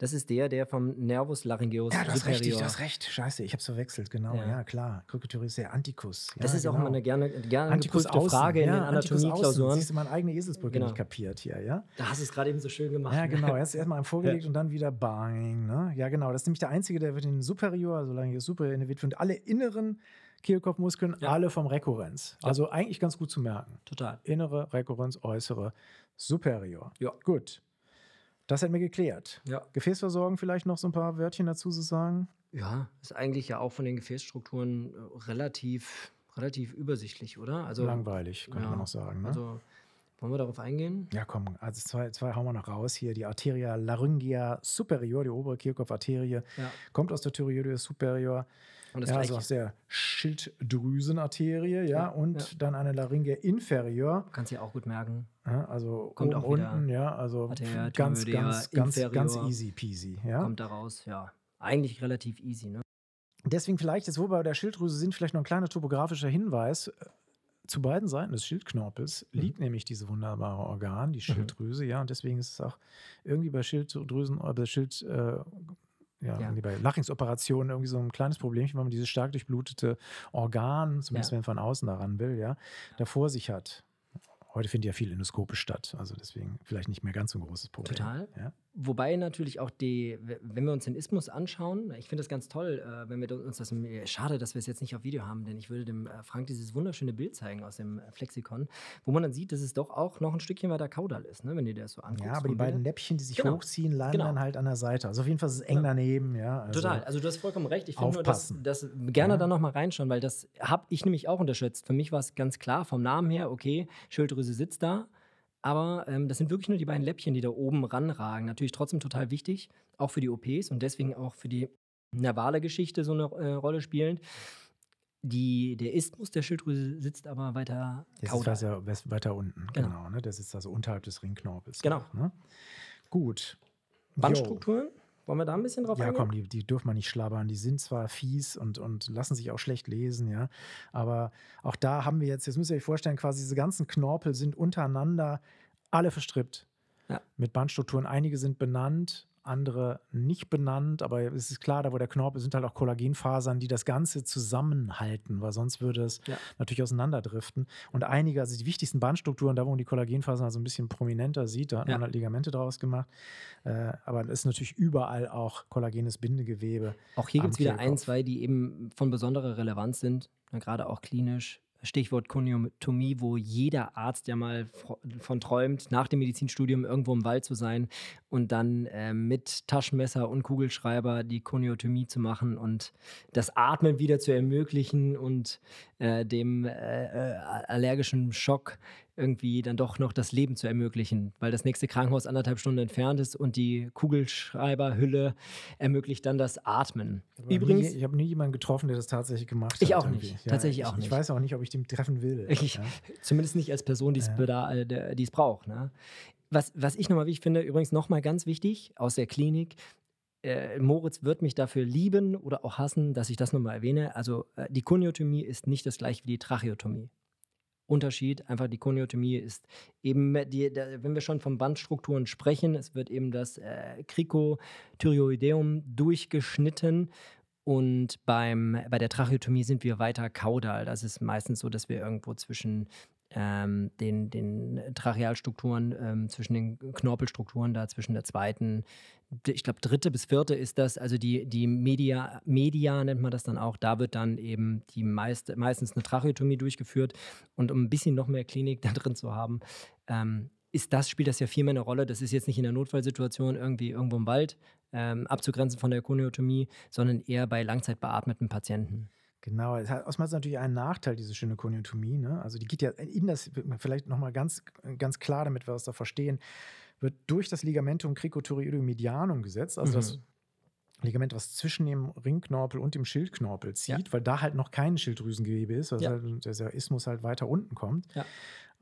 S2: das ist der, der vom Nervus laryngeus
S1: Ja, recht,
S2: superior.
S1: du hast recht. Scheiße, ich habe es verwechselt, genau. Ja,
S2: Ja.
S1: klar. Cricothyreoideus ist der Anticus.
S2: Das
S1: ja,
S2: ist auch
S1: genau.
S2: immer eine gerne, gerne geprüfte
S1: außen.
S2: Frage in
S1: ja,
S2: den. Anatomieklausuren.
S1: Siehst du, meine eigene Eselsbrücke
S2: Genau.
S1: nicht kapiert hier, ja?
S2: Da hast du es gerade eben so schön gemacht.
S1: Ja,
S2: ne?
S1: genau. Erst erstmal vorgelegt und dann wieder bang. Ne? Ja, genau. Das ist nämlich der einzige, der wird in den Superior, also lange Superior innerviert und alle inneren Kehlkopfmuskeln,
S2: Ja.
S1: alle vom Rekurrenz.
S2: Ja.
S1: Also eigentlich ganz gut zu merken.
S2: Total.
S1: Innere Rekurrenz, äußere Superior.
S2: Ja.
S1: Gut. Das hätten wir geklärt.
S2: Ja.
S1: Gefäßversorgung vielleicht noch so ein paar Wörtchen dazu zu sagen.
S2: Ja, ist eigentlich ja auch von den Gefäßstrukturen äh, relativ, relativ übersichtlich, oder? Also,
S1: Langweilig, könnte
S2: ja,
S1: man noch sagen. Ne?
S2: also wollen wir darauf eingehen?
S1: ja, komm, also zwei, zwei hauen wir noch raus. Hier die Arteria laryngia superior, die obere Kehlkopfarterie,
S2: Ja.
S1: kommt aus der Thyreoides superior. Ja, also aus der Schilddrüsenarterie, ja,
S2: Ja,
S1: und
S2: ja.
S1: dann eine Larynge inferior,
S2: Kannst du ja auch gut merken.
S1: also
S2: Kommt
S1: oben,
S2: auch
S1: unten, ja, also
S2: Arteria
S1: ganz, ganz, ganz, ganz easy peasy, ja.
S2: Kommt daraus, ja. Eigentlich relativ easy, ne?
S1: Deswegen vielleicht, jetzt wo wir bei der Schilddrüse sind, vielleicht noch ein kleiner topografischer Hinweis. Äh, Zu beiden Seiten des Schildknorpels
S2: Mhm.
S1: liegt nämlich diese wunderbare Organ, die Schilddrüse, ja, und deswegen ist es auch irgendwie bei Schilddrüsen, äh, bei Schild, äh, ja,
S2: Ja.
S1: bei Larynxoperationen irgendwie so ein kleines Problemchen, wenn man dieses stark durchblutete Organ, zumindest
S2: Ja.
S1: wenn man von außen daran will, ja, da vor sich hat. Heute findet ja viel endoskopisch statt, also deswegen vielleicht nicht mehr ganz so ein großes Problem.
S2: Total.
S1: Ja.
S2: Wobei natürlich auch die, wenn wir uns den Isthmus anschauen, ich finde das ganz toll, äh, wenn wir uns das, schade, dass wir es jetzt nicht auf Video haben, denn ich würde dem äh, Frank dieses wunderschöne Bild zeigen aus dem äh, Flexikon, wo man dann sieht, dass es doch auch noch ein Stückchen weiter Kaudal ist, ne, wenn dir das so anguckst.
S1: Ja, aber die beiden. Läppchen, die sich
S2: Genau.
S1: hochziehen, landen
S2: Genau.
S1: dann halt an der Seite. Also auf jeden Fall ist es eng
S2: Genau.
S1: daneben, ja. Also,
S2: Total, also du hast vollkommen recht. Ich finde nur, dass, dass gerne
S1: Ja.
S2: da nochmal reinschauen, weil das habe ich nämlich auch unterschätzt. Für mich war es ganz klar vom Namen her, okay, Schilddrüse sitzt da, aber ähm, das sind wirklich nur die beiden Läppchen, die da oben ranragen. Natürlich trotzdem total wichtig, auch für die OPs und deswegen auch für die nervale Geschichte so eine äh, Rolle spielend. Die, der Isthmus der Schilddrüse sitzt aber weiter kaudal.
S1: sitzt weiter, wes- weiter unten,
S2: Genau.
S1: genau. ne? Der sitzt also unterhalb des Ringknorpels.
S2: Genau.
S1: Ne? Gut. Jo.
S2: Wollen wir da ein bisschen drauf
S1: Ja,
S2: eingehen?
S1: komm, die, die dürfen wir nicht schlabbern. Die sind zwar fies und, und lassen sich auch schlecht lesen, ja. Aber auch da haben wir jetzt, jetzt müsst ihr euch vorstellen, quasi diese ganzen Knorpel sind untereinander alle verstrippt.
S2: Ja.
S1: Mit Bandstrukturen. Einige sind benannt, andere nicht benannt, aber es ist klar, da wo der Knorpel sind halt auch Kollagenfasern, die das Ganze zusammenhalten, weil sonst würde es
S2: Ja.
S1: natürlich auseinanderdriften. Und einige, also die wichtigsten Bandstrukturen, da wo man die Kollagenfasern also ein bisschen prominenter sieht, da hat
S2: Ja.
S1: man halt Ligamente draus gemacht. Äh, aber es ist natürlich überall auch kollagenes Bindegewebe.
S2: Auch hier gibt es wieder ein, zwei, die eben von besonderer Relevanz sind, na, gerade auch klinisch. Stichwort Koniotomie, wo jeder Arzt ja mal von träumt, nach dem Medizinstudium irgendwo im Wald zu sein und dann äh, mit Taschenmesser und Kugelschreiber die Koniotomie zu machen und das Atmen wieder zu ermöglichen und äh, dem äh, äh, allergischen Schock irgendwie dann doch noch das Leben zu ermöglichen, weil das nächste Krankenhaus anderthalb Stunden entfernt ist und die Kugelschreiberhülle ermöglicht dann das Atmen.
S1: Aber
S2: Übrigens,
S1: nie, ich habe nie jemanden getroffen, der das tatsächlich gemacht
S2: Ich
S1: hat.
S2: auch nicht.
S1: irgendwie.
S2: Tatsächlich
S1: ich,
S2: auch
S1: Ich
S2: nicht.
S1: weiß auch nicht, ob ich den treffen will.
S2: Ich,
S1: ja.
S2: zumindest nicht als Person, die es
S1: Ja.
S2: äh, es braucht. Ne? Was, was ich nochmal wichtig finde, übrigens nochmal ganz wichtig aus der Klinik, äh, Moritz wird mich dafür lieben oder auch hassen, dass ich das nochmal erwähne. Also äh, die Koniotomie ist nicht das gleiche wie die Tracheotomie. Unterschied, einfach die Koniotomie ist eben, die, da, wenn wir schon von Bandstrukturen sprechen, es wird eben das äh, Krikothyreoideum durchgeschnitten und beim, bei der Tracheotomie sind wir weiter kaudal. Das ist meistens so, dass wir irgendwo zwischen ähm, den, den Trachealstrukturen, ähm, zwischen den Knorpelstrukturen, da zwischen der zweiten, ich glaube, dritte bis vierte ist das, also die, die Media, Media nennt man das dann auch. Da wird dann eben die meist, meistens eine Tracheotomie durchgeführt. Und um ein bisschen noch mehr Klinik da drin zu haben, ähm, ist das, spielt das ja viel mehr eine Rolle. Das ist jetzt nicht in der Notfallsituation irgendwie irgendwo im Wald ähm, abzugrenzen von der Koniotomie, sondern eher bei langzeitbeatmeten Patienten.
S1: Genau, es hat aus natürlich einen Nachteil, diese schöne Konjunktomie. Ne? Also die geht ja in das, vielleicht nochmal ganz, ganz klar, damit wir es da verstehen, wird durch das Ligamentum cricoturioideum medianum gesetzt, also
S2: Mhm.
S1: das Ligament, was zwischen dem Ringknorpel und dem Schildknorpel zieht, weil da halt noch kein Schilddrüsengewebe ist, weil
S2: Ja.
S1: halt der Isthmus halt weiter unten kommt.
S2: Ja.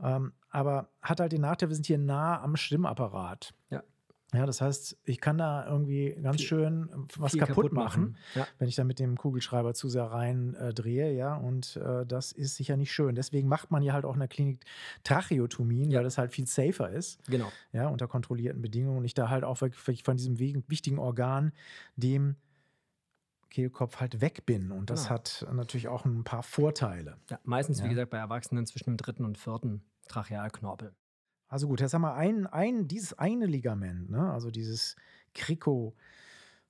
S1: Ähm, aber hat halt den Nachteil, wir sind hier nah am Stimmapparat.
S2: Ja.
S1: Ja, das heißt, ich kann da irgendwie ganz
S2: Viel-
S1: schön was
S2: Viel
S1: kaputt, machen
S2: Ja.
S1: wenn ich da mit dem Kugelschreiber zu sehr rein äh, drehe, ja, und äh, das ist sicher nicht schön. Deswegen macht man ja halt auch in der Klinik Tracheotomien,
S2: Ja.
S1: weil das halt viel safer ist,
S2: Genau.
S1: ja, unter kontrollierten Bedingungen und ich da halt auch wirklich von diesem wichtigen Organ, dem Kehlkopf halt weg bin. Und das
S2: Genau.
S1: hat natürlich auch ein paar Vorteile.
S2: Ja, meistens, wie
S1: Ja.
S2: gesagt, bei Erwachsenen zwischen dem dritten und vierten Trachealknorpel.
S1: Also gut, jetzt haben wir ein, ein, dieses eine Ligament, ne? also dieses Krico.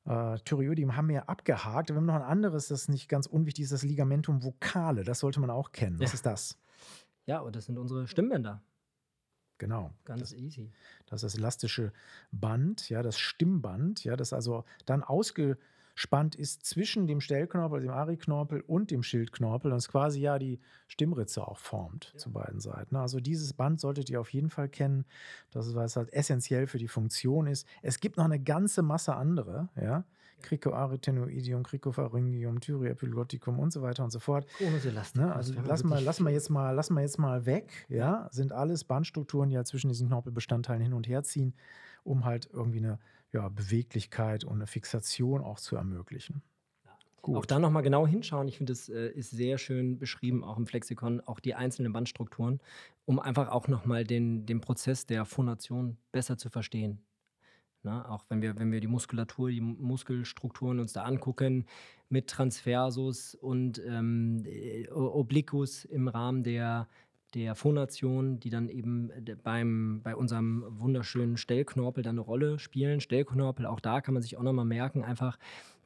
S1: Äh, Thyreoidium haben wir abgehakt. Wir haben noch ein anderes, das nicht ganz unwichtig ist, das Ligamentum vocale. Das sollte man auch kennen. Was
S2: Ja.
S1: ist das?
S2: Ja, und das sind unsere Stimmbänder.
S1: Genau.
S2: Ganz easy.
S1: Das ist das elastische Band, ja, das Stimmband, ja, das also dann ausgespannt ist zwischen dem Stellknorpel, dem Ari-Knorpel und dem Schildknorpel und es quasi ja die Stimmritze auch formt zu beiden Seiten. Also dieses Band solltet ihr auf jeden Fall kennen. Das ist, was halt essentiell für die Funktion ist. Es gibt noch eine ganze Masse andere, ja. Cricoarytenoidium, Cricopharyngium, Thyreoepiglotticum und so weiter und so fort.
S2: Konus elasticus.
S1: Ne? Also lassen wir, lassen wir
S2: viel.
S1: jetzt mal, lassen wir jetzt mal weg, ja, sind alles Bandstrukturen, die halt zwischen diesen Knorpelbestandteilen hin und her ziehen, um halt irgendwie eine ja, Beweglichkeit und eine Fixation auch zu ermöglichen. Gut.
S2: Auch da nochmal genau hinschauen. Ich finde, das äh, ist sehr schön beschrieben, auch im Flexikon, auch die einzelnen Bandstrukturen, um einfach auch nochmal den, den Prozess der Phonation besser zu verstehen. Na, auch wenn wir, wenn wir die Muskulatur, die Muskelstrukturen uns da angucken, mit Transversus und ähm, äh, Obliquus im Rahmen der, der Phonation, die dann eben äh, beim, bei unserem wunderschönen Stellknorpel dann eine Rolle spielen. Stellknorpel, auch da kann man sich auch nochmal merken, einfach,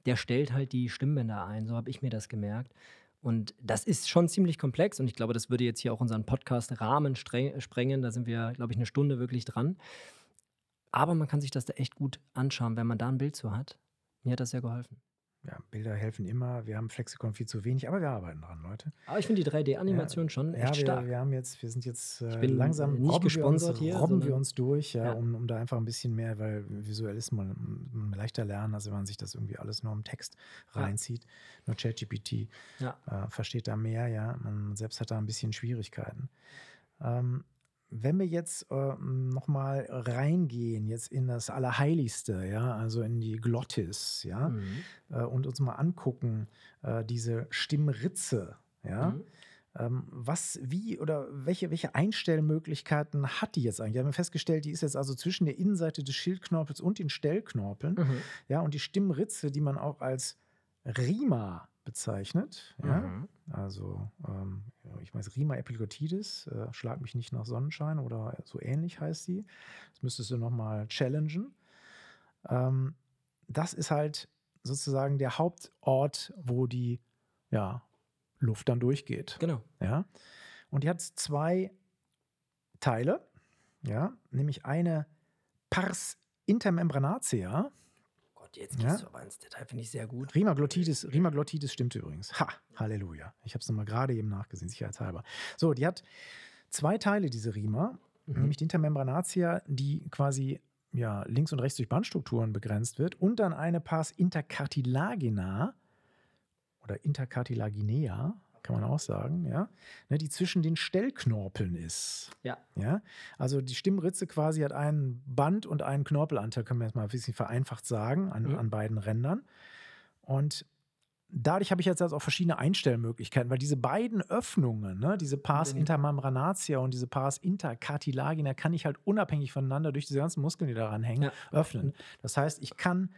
S2: der stellt halt die Stimmbänder ein. So habe ich mir das gemerkt. Und das ist schon ziemlich komplex und ich glaube, das würde jetzt hier auch unseren Podcast-Rahmen stre- sprengen. Da sind wir, glaube ich, eine Stunde wirklich dran. Aber man kann sich das da echt gut anschauen, wenn man da ein Bild zu hat. Mir hat das sehr geholfen.
S1: Ja, Bilder helfen immer. Wir haben Flexikon viel zu wenig, aber wir arbeiten dran, Leute.
S2: Aber ich finde die 3D-Animation schon
S1: Ja,
S2: echt
S1: wir,
S2: stark.
S1: wir haben jetzt, wir sind jetzt äh,
S2: bin,
S1: langsam
S2: nicht gesponsert
S1: wir uns,
S2: hier,
S1: robben wir uns durch, ja,
S2: Ja.
S1: Um, um da einfach ein bisschen mehr, weil visuell ist man mm, leichter lernen, als wenn man sich das irgendwie alles nur im Text
S2: Ja.
S1: reinzieht. Nur ChatGPT
S2: Ja.
S1: äh, versteht da mehr, ja. Man selbst hat da ein bisschen Schwierigkeiten. Ähm, wenn wir jetzt äh, nochmal reingehen, jetzt in das Allerheiligste, ja, also in die Glottis, ja,
S2: Mhm.
S1: äh, und uns mal angucken, äh, diese Stimmritze, ja.
S2: Mhm.
S1: Ähm, was, wie oder welche, welche Einstellmöglichkeiten hat die jetzt eigentlich? Wir haben festgestellt, die ist jetzt also zwischen der Innenseite des Schildknorpels und den Stellknorpeln.
S2: Mhm.
S1: Ja, und die Stimmritze, die man auch als Rima bezeichnet. Ja,
S2: Mhm.
S1: also, ähm, ich weiß, Rima epiglottitis, äh, schlag mich nicht nach Sonnenschein oder so ähnlich heißt sie. Das müsstest du nochmal challengen. Ähm, das ist halt sozusagen der Hauptort, wo die ja, Luft dann durchgeht.
S2: Genau.
S1: Ja. Und die hat zwei Teile, ja, nämlich eine Pars intermembranacea.
S2: Gott, jetzt
S1: Ja.
S2: gehst du aber ins Detail, finde ich sehr gut.
S1: Rimaglottitis, Rimaglottitis stimmt übrigens. Ha, Halleluja. Ich habe es nochmal gerade eben nachgesehen, sicherheitshalber. So, die hat zwei Teile, diese Rima,
S2: Mhm.
S1: nämlich die Intermembranacea, die quasi ja, links und rechts durch Bandstrukturen begrenzt wird, und dann eine Pars intercartilagina oder intercartilaginea, kann man auch sagen, ja, ne, die zwischen den Stellknorpeln ist.
S2: Ja.
S1: Ja, also die Stimmritze quasi hat einen Band- und einen Knorpelanteil, können wir jetzt mal ein bisschen vereinfacht sagen, an,
S2: Mhm.
S1: an beiden Rändern. Und dadurch habe ich jetzt also auch verschiedene Einstellmöglichkeiten, weil diese beiden Öffnungen, ne, diese Pars intermembranacea und diese Pars intercartilagina, kann ich halt unabhängig voneinander durch diese ganzen Muskeln, die daran hängen,
S2: Ja.
S1: öffnen. Das heißt, ich kann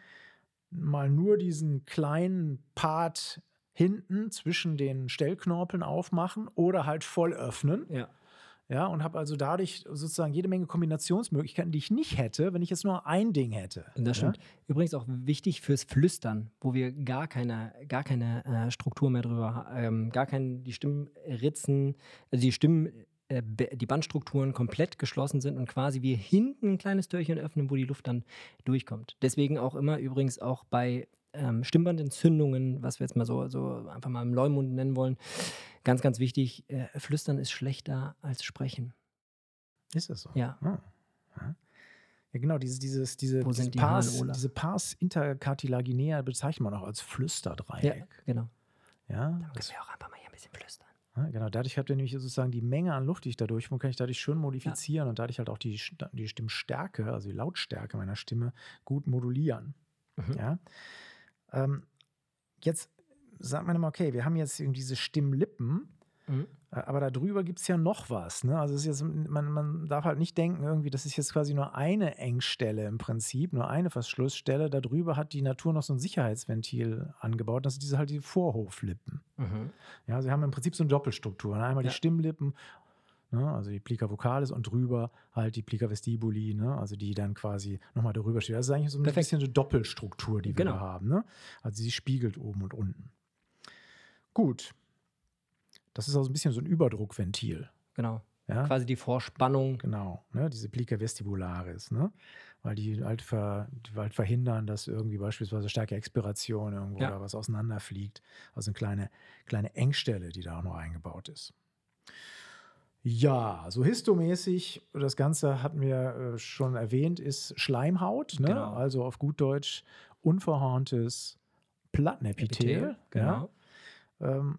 S1: mal nur diesen kleinen Part hinten zwischen den Stellknorpeln aufmachen oder halt voll öffnen.
S2: Ja.
S1: Ja, und habe also dadurch sozusagen jede Menge Kombinationsmöglichkeiten, die ich nicht hätte, wenn ich jetzt nur ein Ding hätte.
S2: Das
S1: ja?
S2: stimmt. Übrigens auch wichtig fürs Flüstern, wo wir gar keine, gar keine äh, Struktur mehr drüber haben, ähm, gar kein, die Stimmritzen, also die Stimmen, äh, die Bandstrukturen komplett geschlossen sind und quasi wir hinten ein kleines Türchen öffnen, wo die Luft dann durchkommt. Deswegen auch immer übrigens auch bei ähm, Stimmbandentzündungen, was wir jetzt mal so, so einfach mal im Leumund nennen wollen, ganz, ganz wichtig, äh, Flüstern ist schlechter als Sprechen.
S1: Ist das so?
S2: Ja.
S1: Ah, ja. Ja, genau, dieses, dieses, diese, diese,
S2: die
S1: Pars, diese Pars intercartilaginea bezeichnet man auch als
S2: Ja,
S1: Flüsterdreieck.
S2: genau.
S1: Ja,
S2: Da können wir auch einfach mal hier ein bisschen flüstern.
S1: ja, genau. Dadurch habt ihr nämlich sozusagen die Menge an Luft, die ich da durchfuhr, kann ich dadurch schön modifizieren und dadurch halt auch die, die Stimmstärke, also die Lautstärke meiner Stimme gut modulieren.
S2: Mhm.
S1: Ja. Ähm, jetzt sagt man immer, okay, wir haben jetzt irgendwie diese Stimmlippen,
S2: Mhm.
S1: äh, aber darüber gibt es ja noch was. Ne? Also jetzt, man, man darf halt nicht denken, irgendwie, das ist jetzt quasi nur eine Engstelle im Prinzip, nur eine Verschlussstelle. Darüber hat die Natur noch so ein Sicherheitsventil angebaut. Das sind diese halt die Vorhoflippen.
S2: Mhm.
S1: Ja, sie haben im Prinzip so eine Doppelstruktur. Ne? Einmal
S2: Ja.
S1: die Stimmlippen, ne? also die Plica vocalis und drüber halt die Plica vestibuli, ne? also die dann quasi nochmal darüber steht. Das ist eigentlich so ein
S2: Perfekt.
S1: bisschen eine Doppelstruktur, die wir
S2: Genau.
S1: da haben. Ne? Also sie spiegelt oben und unten. Gut. Das ist also ein bisschen so ein Überdruckventil.
S2: Genau.
S1: Ja?
S2: Quasi die Vorspannung.
S1: Genau, ne? diese Plica vestibularis, ne? weil die halt, ver, die halt verhindern, dass irgendwie beispielsweise starke Expiration irgendwo
S2: Ja.
S1: oder was auseinanderfliegt. Also eine kleine, kleine Engstelle, die da auch noch eingebaut ist. Ja, so histomäßig, das Ganze hatten wir äh, schon erwähnt, ist Schleimhaut, ne?
S2: Genau.
S1: also auf gut Deutsch unverhorntes Plattenepithel. Ja?
S2: genau.
S1: Ähm,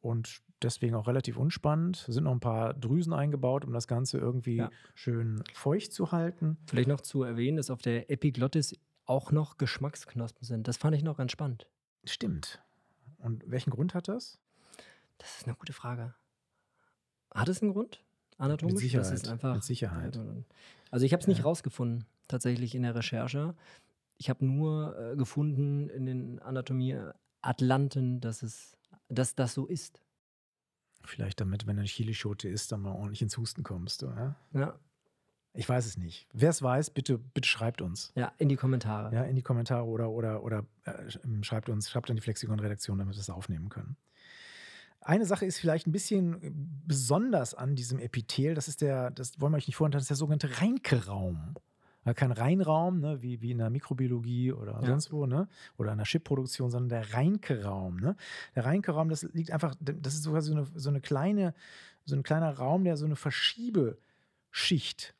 S1: und deswegen auch relativ unspannend. Es sind noch ein paar Drüsen eingebaut, um das Ganze irgendwie
S2: Ja.
S1: schön feucht zu halten.
S2: Vielleicht noch zu erwähnen, dass auf der Epiglottis auch noch Geschmacksknospen sind. Das fand ich noch ganz spannend.
S1: Stimmt. Und welchen Grund hat das?
S2: Das ist eine gute Frage. Hat es einen Grund? Anatomisch?
S1: Mit Sicherheit.
S2: Das ist einfach,
S1: Mit Sicherheit.
S2: Also ich habe es nicht
S1: Ja.
S2: rausgefunden, tatsächlich in der Recherche. Ich habe nur äh, gefunden in den Anatomie-Atlanten, dass es, dass das so ist.
S1: Vielleicht damit, wenn du eine Chilischote isst, dann mal ordentlich ins Husten kommst. Oder?
S2: Ja,
S1: Ich weiß es nicht. Wer es weiß, bitte, bitte schreibt uns.
S2: ja in die Kommentare.
S1: Ja, in die Kommentare oder, oder, oder äh, schreibt uns, schreibt an die Flexikon-Redaktion, damit wir das aufnehmen können. Eine Sache ist vielleicht ein bisschen besonders an diesem Epithel, das ist der, das wollen wir euch nicht vorenthalten, das ist der sogenannte Reinke-Raum. Kein Reinraum, ne, wie, wie in der Mikrobiologie oder
S2: Ja.
S1: sonst wo, ne? Oder in der Chipproduktion, sondern der Reinke-Raum. Ne? Der Reinke-Raum, das liegt einfach, das ist sogar so eine, so eine kleine, so ein kleiner Raum, der so eine Verschiebeschicht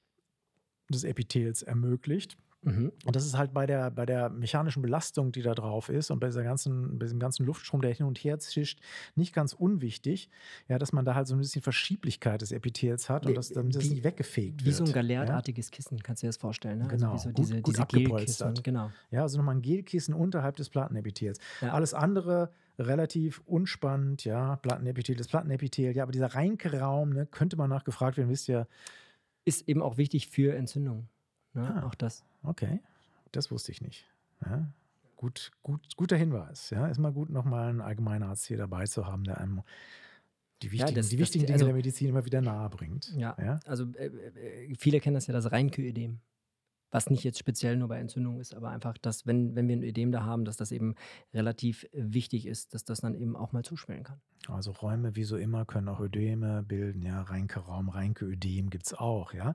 S1: des Epithels ermöglicht.
S2: Mhm.
S1: Und das ist halt bei der, bei der mechanischen Belastung, die da drauf ist und bei, dieser ganzen, bei diesem ganzen Luftstrom, der hin und her zischt, nicht ganz unwichtig, ja, dass man da halt so ein bisschen Verschieblichkeit des Epithels hat und
S2: Wie-
S1: dass damit das
S2: wie-
S1: nicht weggefegt
S2: Wie
S1: wird.
S2: so ein galertartiges Kissen, kannst du dir das vorstellen. Ne?
S1: Genau,
S2: Also wie so
S1: gut-
S2: diese,
S1: gut
S2: diese
S1: abgepolstert.
S2: Genau.
S1: Ja, ja also nochmal ein Gelkissen unterhalb des Plattenepithels.
S2: Ja.
S1: Alles andere relativ unspannend, ja, Plattenepithel, das Plattenepithel, ja, aber dieser Reinke-Raum, ne, könnte man nachgefragt werden, wisst ihr,
S2: Ist eben auch wichtig für Entzündung. Ne?
S1: Ah.
S2: Auch das.
S1: Okay, das wusste ich nicht. Ja, gut, gut, guter Hinweis. Ja, ist mal gut, nochmal einen Allgemeinarzt hier dabei zu haben, der einem die wichtigen,
S2: das-
S1: die
S2: das-
S1: wichtigen Dinge
S2: also-
S1: der Medizin immer wieder nahe bringt.
S2: Ja.
S1: Ja?
S2: Also äh, äh, viele kennen das ja, das Reinke-Ödem. Was nicht jetzt speziell nur bei Entzündungen ist, aber einfach, dass, wenn, wenn wir ein Ödem da haben, dass das eben relativ wichtig ist, dass das dann eben auch mal zuschwellen kann.
S1: Also Räume, wie so immer, können auch Ödeme bilden. Ja, Reinke-Raum, Reinke-Ödem gibt es auch. Ja,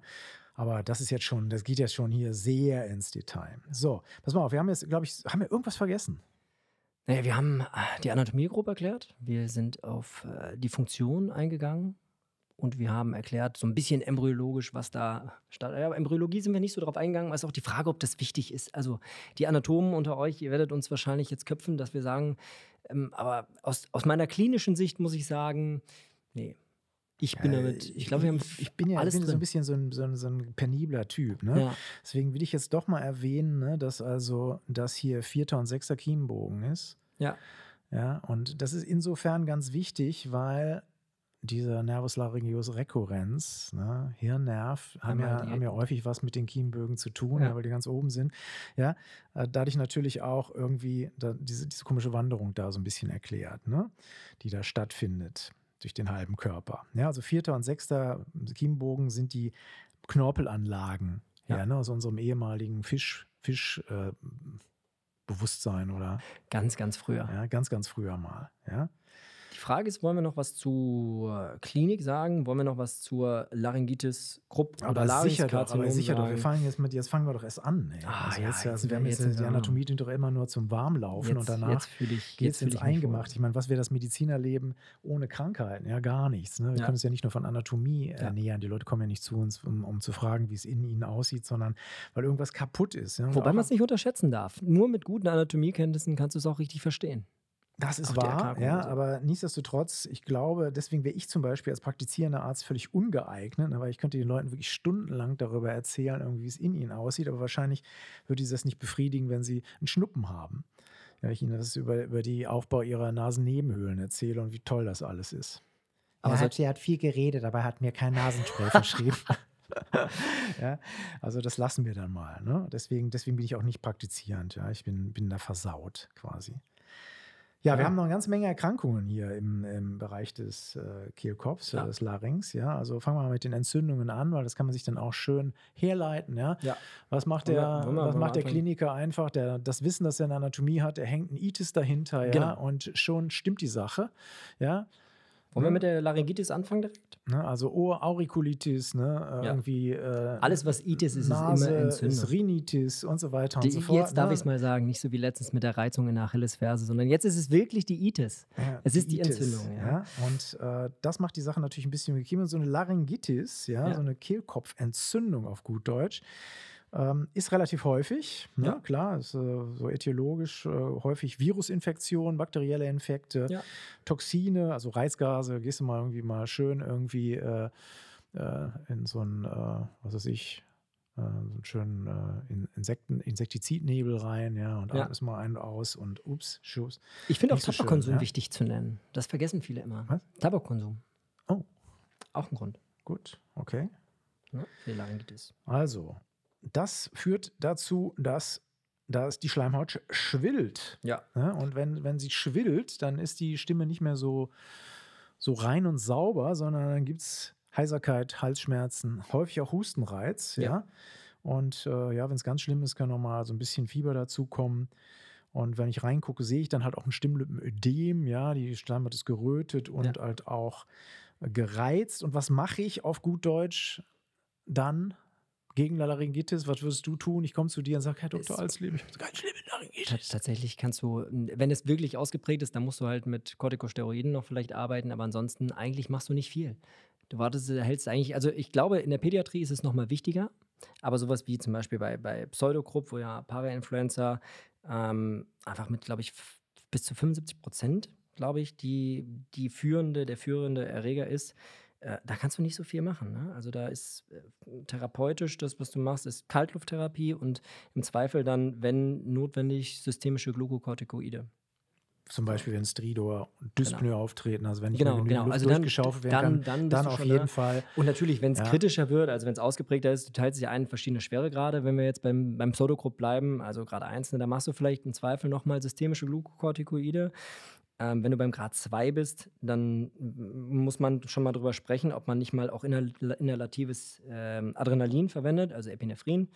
S1: aber das ist jetzt schon, das geht jetzt schon hier sehr ins Detail. So, pass mal auf, wir haben jetzt, glaube ich, haben wir irgendwas vergessen?
S2: Naja, wir haben äh, die Anatomie grob erklärt. Wir sind auf äh, die Funktion eingegangen und wir haben erklärt, so ein bisschen embryologisch, was da statt. Ja, aber Embryologie sind wir nicht so drauf eingegangen, weil es auch die Frage, ob das wichtig ist. Also die Anatomen unter euch, ihr werdet uns wahrscheinlich jetzt köpfen, dass wir sagen, ähm, aber aus, aus meiner klinischen Sicht muss ich sagen, nee. Ich bin
S1: Äh,
S2: damit, ich glaube, wir haben
S1: ich, ich bin ja
S2: alles
S1: bin so ein bisschen so ein, so ein, so ein penibler Typ. Ne?
S2: Ja,
S1: Deswegen will ich jetzt doch mal erwähnen, ne, dass also das hier vierter und sechster Kiembogen ist.
S2: ja,
S1: Ja, und das ist insofern ganz wichtig, weil dieser Nervus laryngeus recurrens, ne, Hirnnerv, haben ja, haben ja häufig was mit den Kiembögen zu tun,
S2: Ja.
S1: weil die ganz oben sind. Ja, äh, dadurch natürlich auch irgendwie diese, diese komische Wanderung da so ein bisschen erklärt, ne, die da stattfindet durch den halben Körper. Ja, also vierter und sechster Kiembogen sind die Knorpelanlagen
S2: Ja.
S1: ja. ne, aus unserem ehemaligen Fisch, Fisch äh, Bewusstsein oder
S2: ganz, ganz früher.
S1: ja, ganz, ganz früher mal. Ja.
S2: Die Frage ist, wollen wir noch was zur Klinik sagen? Wollen wir noch was zur Laryngitis Krupp oder
S1: Aber sicher doch, aber sicher doch. Wir fangen jetzt mit, jetzt fangen wir doch erst an. Ey.
S2: Ah,
S1: also
S2: ja,
S1: jetzt, also wir haben jetzt,
S2: jetzt
S1: die Anatomie dient doch immer nur zum Warmlaufen und danach
S2: jetzt fühle ich,
S1: geht es ins Eingemacht. Ich meine, was wäre das Medizinerleben ohne Krankheiten? Ja, gar nichts. Ne? Wir
S2: Ja.
S1: können uns ja nicht nur von Anatomie
S2: Ja.
S1: ernähren. Die Leute kommen ja nicht zu uns, um, um zu fragen, wie es in ihnen aussieht, sondern weil irgendwas kaputt ist. Ja? Und
S2: Wobei man es nicht unterschätzen darf. Nur mit guten Anatomiekenntnissen kannst du es auch richtig verstehen.
S1: Das ist wahr, ja,
S2: so.
S1: aber nichtsdestotrotz, ich glaube, deswegen wäre ich zum Beispiel als praktizierender Arzt völlig ungeeignet, ne, weil ich könnte den Leuten wirklich stundenlang darüber erzählen, irgendwie, wie es in ihnen aussieht, aber wahrscheinlich würde sie das nicht befriedigen, wenn sie einen Schnuppen haben. Ja, ich ihnen das über, über die Aufbau ihrer Nasennebenhöhlen erzähle und wie toll das alles ist.
S2: Aber so-
S1: hat, sie hat viel geredet, aber hat mir kein Nasenspray verschrieben. ja, also das lassen wir dann mal. Ne? Deswegen, deswegen bin ich auch nicht praktizierend. Ja? Ich bin, bin da versaut quasi. Ja, wir
S2: Ja.
S1: haben noch eine ganze Menge Erkrankungen hier im, im Bereich des äh, Kehlkopfs,
S2: Ja.
S1: des Larynx. Ja, also fangen wir mal mit den Entzündungen an, weil das kann man sich dann auch schön herleiten. Ja,
S2: Ja.
S1: was macht der, was
S2: wollen wir
S1: macht der? Kliniker einfach? Der das Wissen, das er in der Anatomie hat, der hängt ein Itis dahinter, ja,
S2: Genau.
S1: und schon stimmt die Sache. Ja,
S2: Wollen wir mit der Laryngitis anfangen direkt?
S1: Ne? Also Ohr, Aurikulitis, ne? äh,
S2: Ja.
S1: irgendwie äh,
S2: Alles, was Itis ist,
S1: Nase,
S2: ist immer Entzündung.
S1: ist Rhinitis und so weiter
S2: Die,
S1: und so fort.
S2: jetzt darf
S1: ne?
S2: ich es mal sagen, nicht so wie letztens mit der Reizung in der Achillesferse, sondern jetzt ist es wirklich die Itis.
S1: Ja,
S2: Es ist die
S1: Itis,
S2: Entzündung, ja.
S1: Und äh, das macht die Sache natürlich ein bisschen bequemer. So eine Laryngitis, Ja. so eine Kehlkopfentzündung auf gut Deutsch, ähm, ist relativ häufig. Ne?
S2: Ja.
S1: Klar, ist äh, so etiologisch äh, häufig Virusinfektionen, bakterielle Infekte,
S2: Ja.
S1: Toxine, also Reizgase. Gehst du mal irgendwie mal schön irgendwie äh, äh, in so ein, äh, was weiß ich, äh, so einen schönen In Insekten, Insektizidnebel rein, ja, und
S2: Ja.
S1: atmest mal einen aus und ups, Schuss.
S2: Ich finde auch
S1: so schön,
S2: Tabakkonsum
S1: ja?
S2: wichtig zu nennen. Das vergessen viele immer.
S1: Was?
S2: Tabakkonsum.
S1: Oh.
S2: Auch ein Grund
S1: Gut, okay.
S2: ne, für die Laryngitis.
S1: Also, das führt dazu, dass, dass die Schleimhaut sch- schwillt.
S2: Ja.
S1: Ne? Und wenn, wenn sie schwillt, dann ist die Stimme nicht mehr so, so rein und sauber, sondern dann gibt es Heiserkeit, Halsschmerzen, häufig auch Hustenreiz. Ja.
S2: Ja.
S1: Und äh, ja, wenn es ganz schlimm ist, kann noch mal so ein bisschen Fieber dazukommen. Und wenn ich reingucke, sehe ich dann halt auch ein Stimmlippenödem. Ja, die Schleimhaut ist gerötet und
S2: Ja.
S1: halt auch gereizt. Und was mache ich auf gut Deutsch dann gegen Laryngitis? Was würdest du tun? Ich komme zu dir und sage, Herr Dr. Alsleben, ich habe ganz schlimme Laryngitis.
S2: Tatsächlich kannst du, wenn es wirklich ausgeprägt ist, dann musst du halt mit Corticosteroiden noch vielleicht arbeiten, aber ansonsten eigentlich machst du nicht viel. Du wartest, hältst eigentlich, also ich glaube, in der Pädiatrie ist es nochmal wichtiger, aber sowas wie zum Beispiel bei, bei Pseudokrupp, wo ja Parainfluenza ähm, einfach mit, glaube ich, bis zu 75 Prozent, glaube ich, die, die führende, der führende Erreger ist, äh, da kannst du nicht so viel machen. Ne? Also da ist äh, therapeutisch, das, was du machst, ist Kaltlufttherapie und im Zweifel dann, wenn notwendig, systemische Glukokortikoide.
S1: Zum Beispiel, wenn Stridor und Dyspnoe auftreten, also wenn nicht
S2: Genau, genau.
S1: Luft
S2: Also dann-
S1: durchgeschaufelt werden
S2: dann-
S1: kann,
S2: dann
S1: dann auf jeden
S2: da.
S1: Fall.
S2: Und natürlich, wenn es
S1: Ja.
S2: kritischer wird, also wenn es ausgeprägter ist, teilt sich ja ein verschiedene Schweregrade. Wenn wir jetzt beim, beim Pseudogrupp bleiben, also Grad 1, ne, da machst du vielleicht im Zweifel nochmal systemische Glukokortikoide. Ähm, wenn du beim Grad 2 bist, dann muss man schon mal drüber sprechen, ob man nicht mal auch inhal inhalatives ähm, Adrenalin verwendet, also Epinephrin.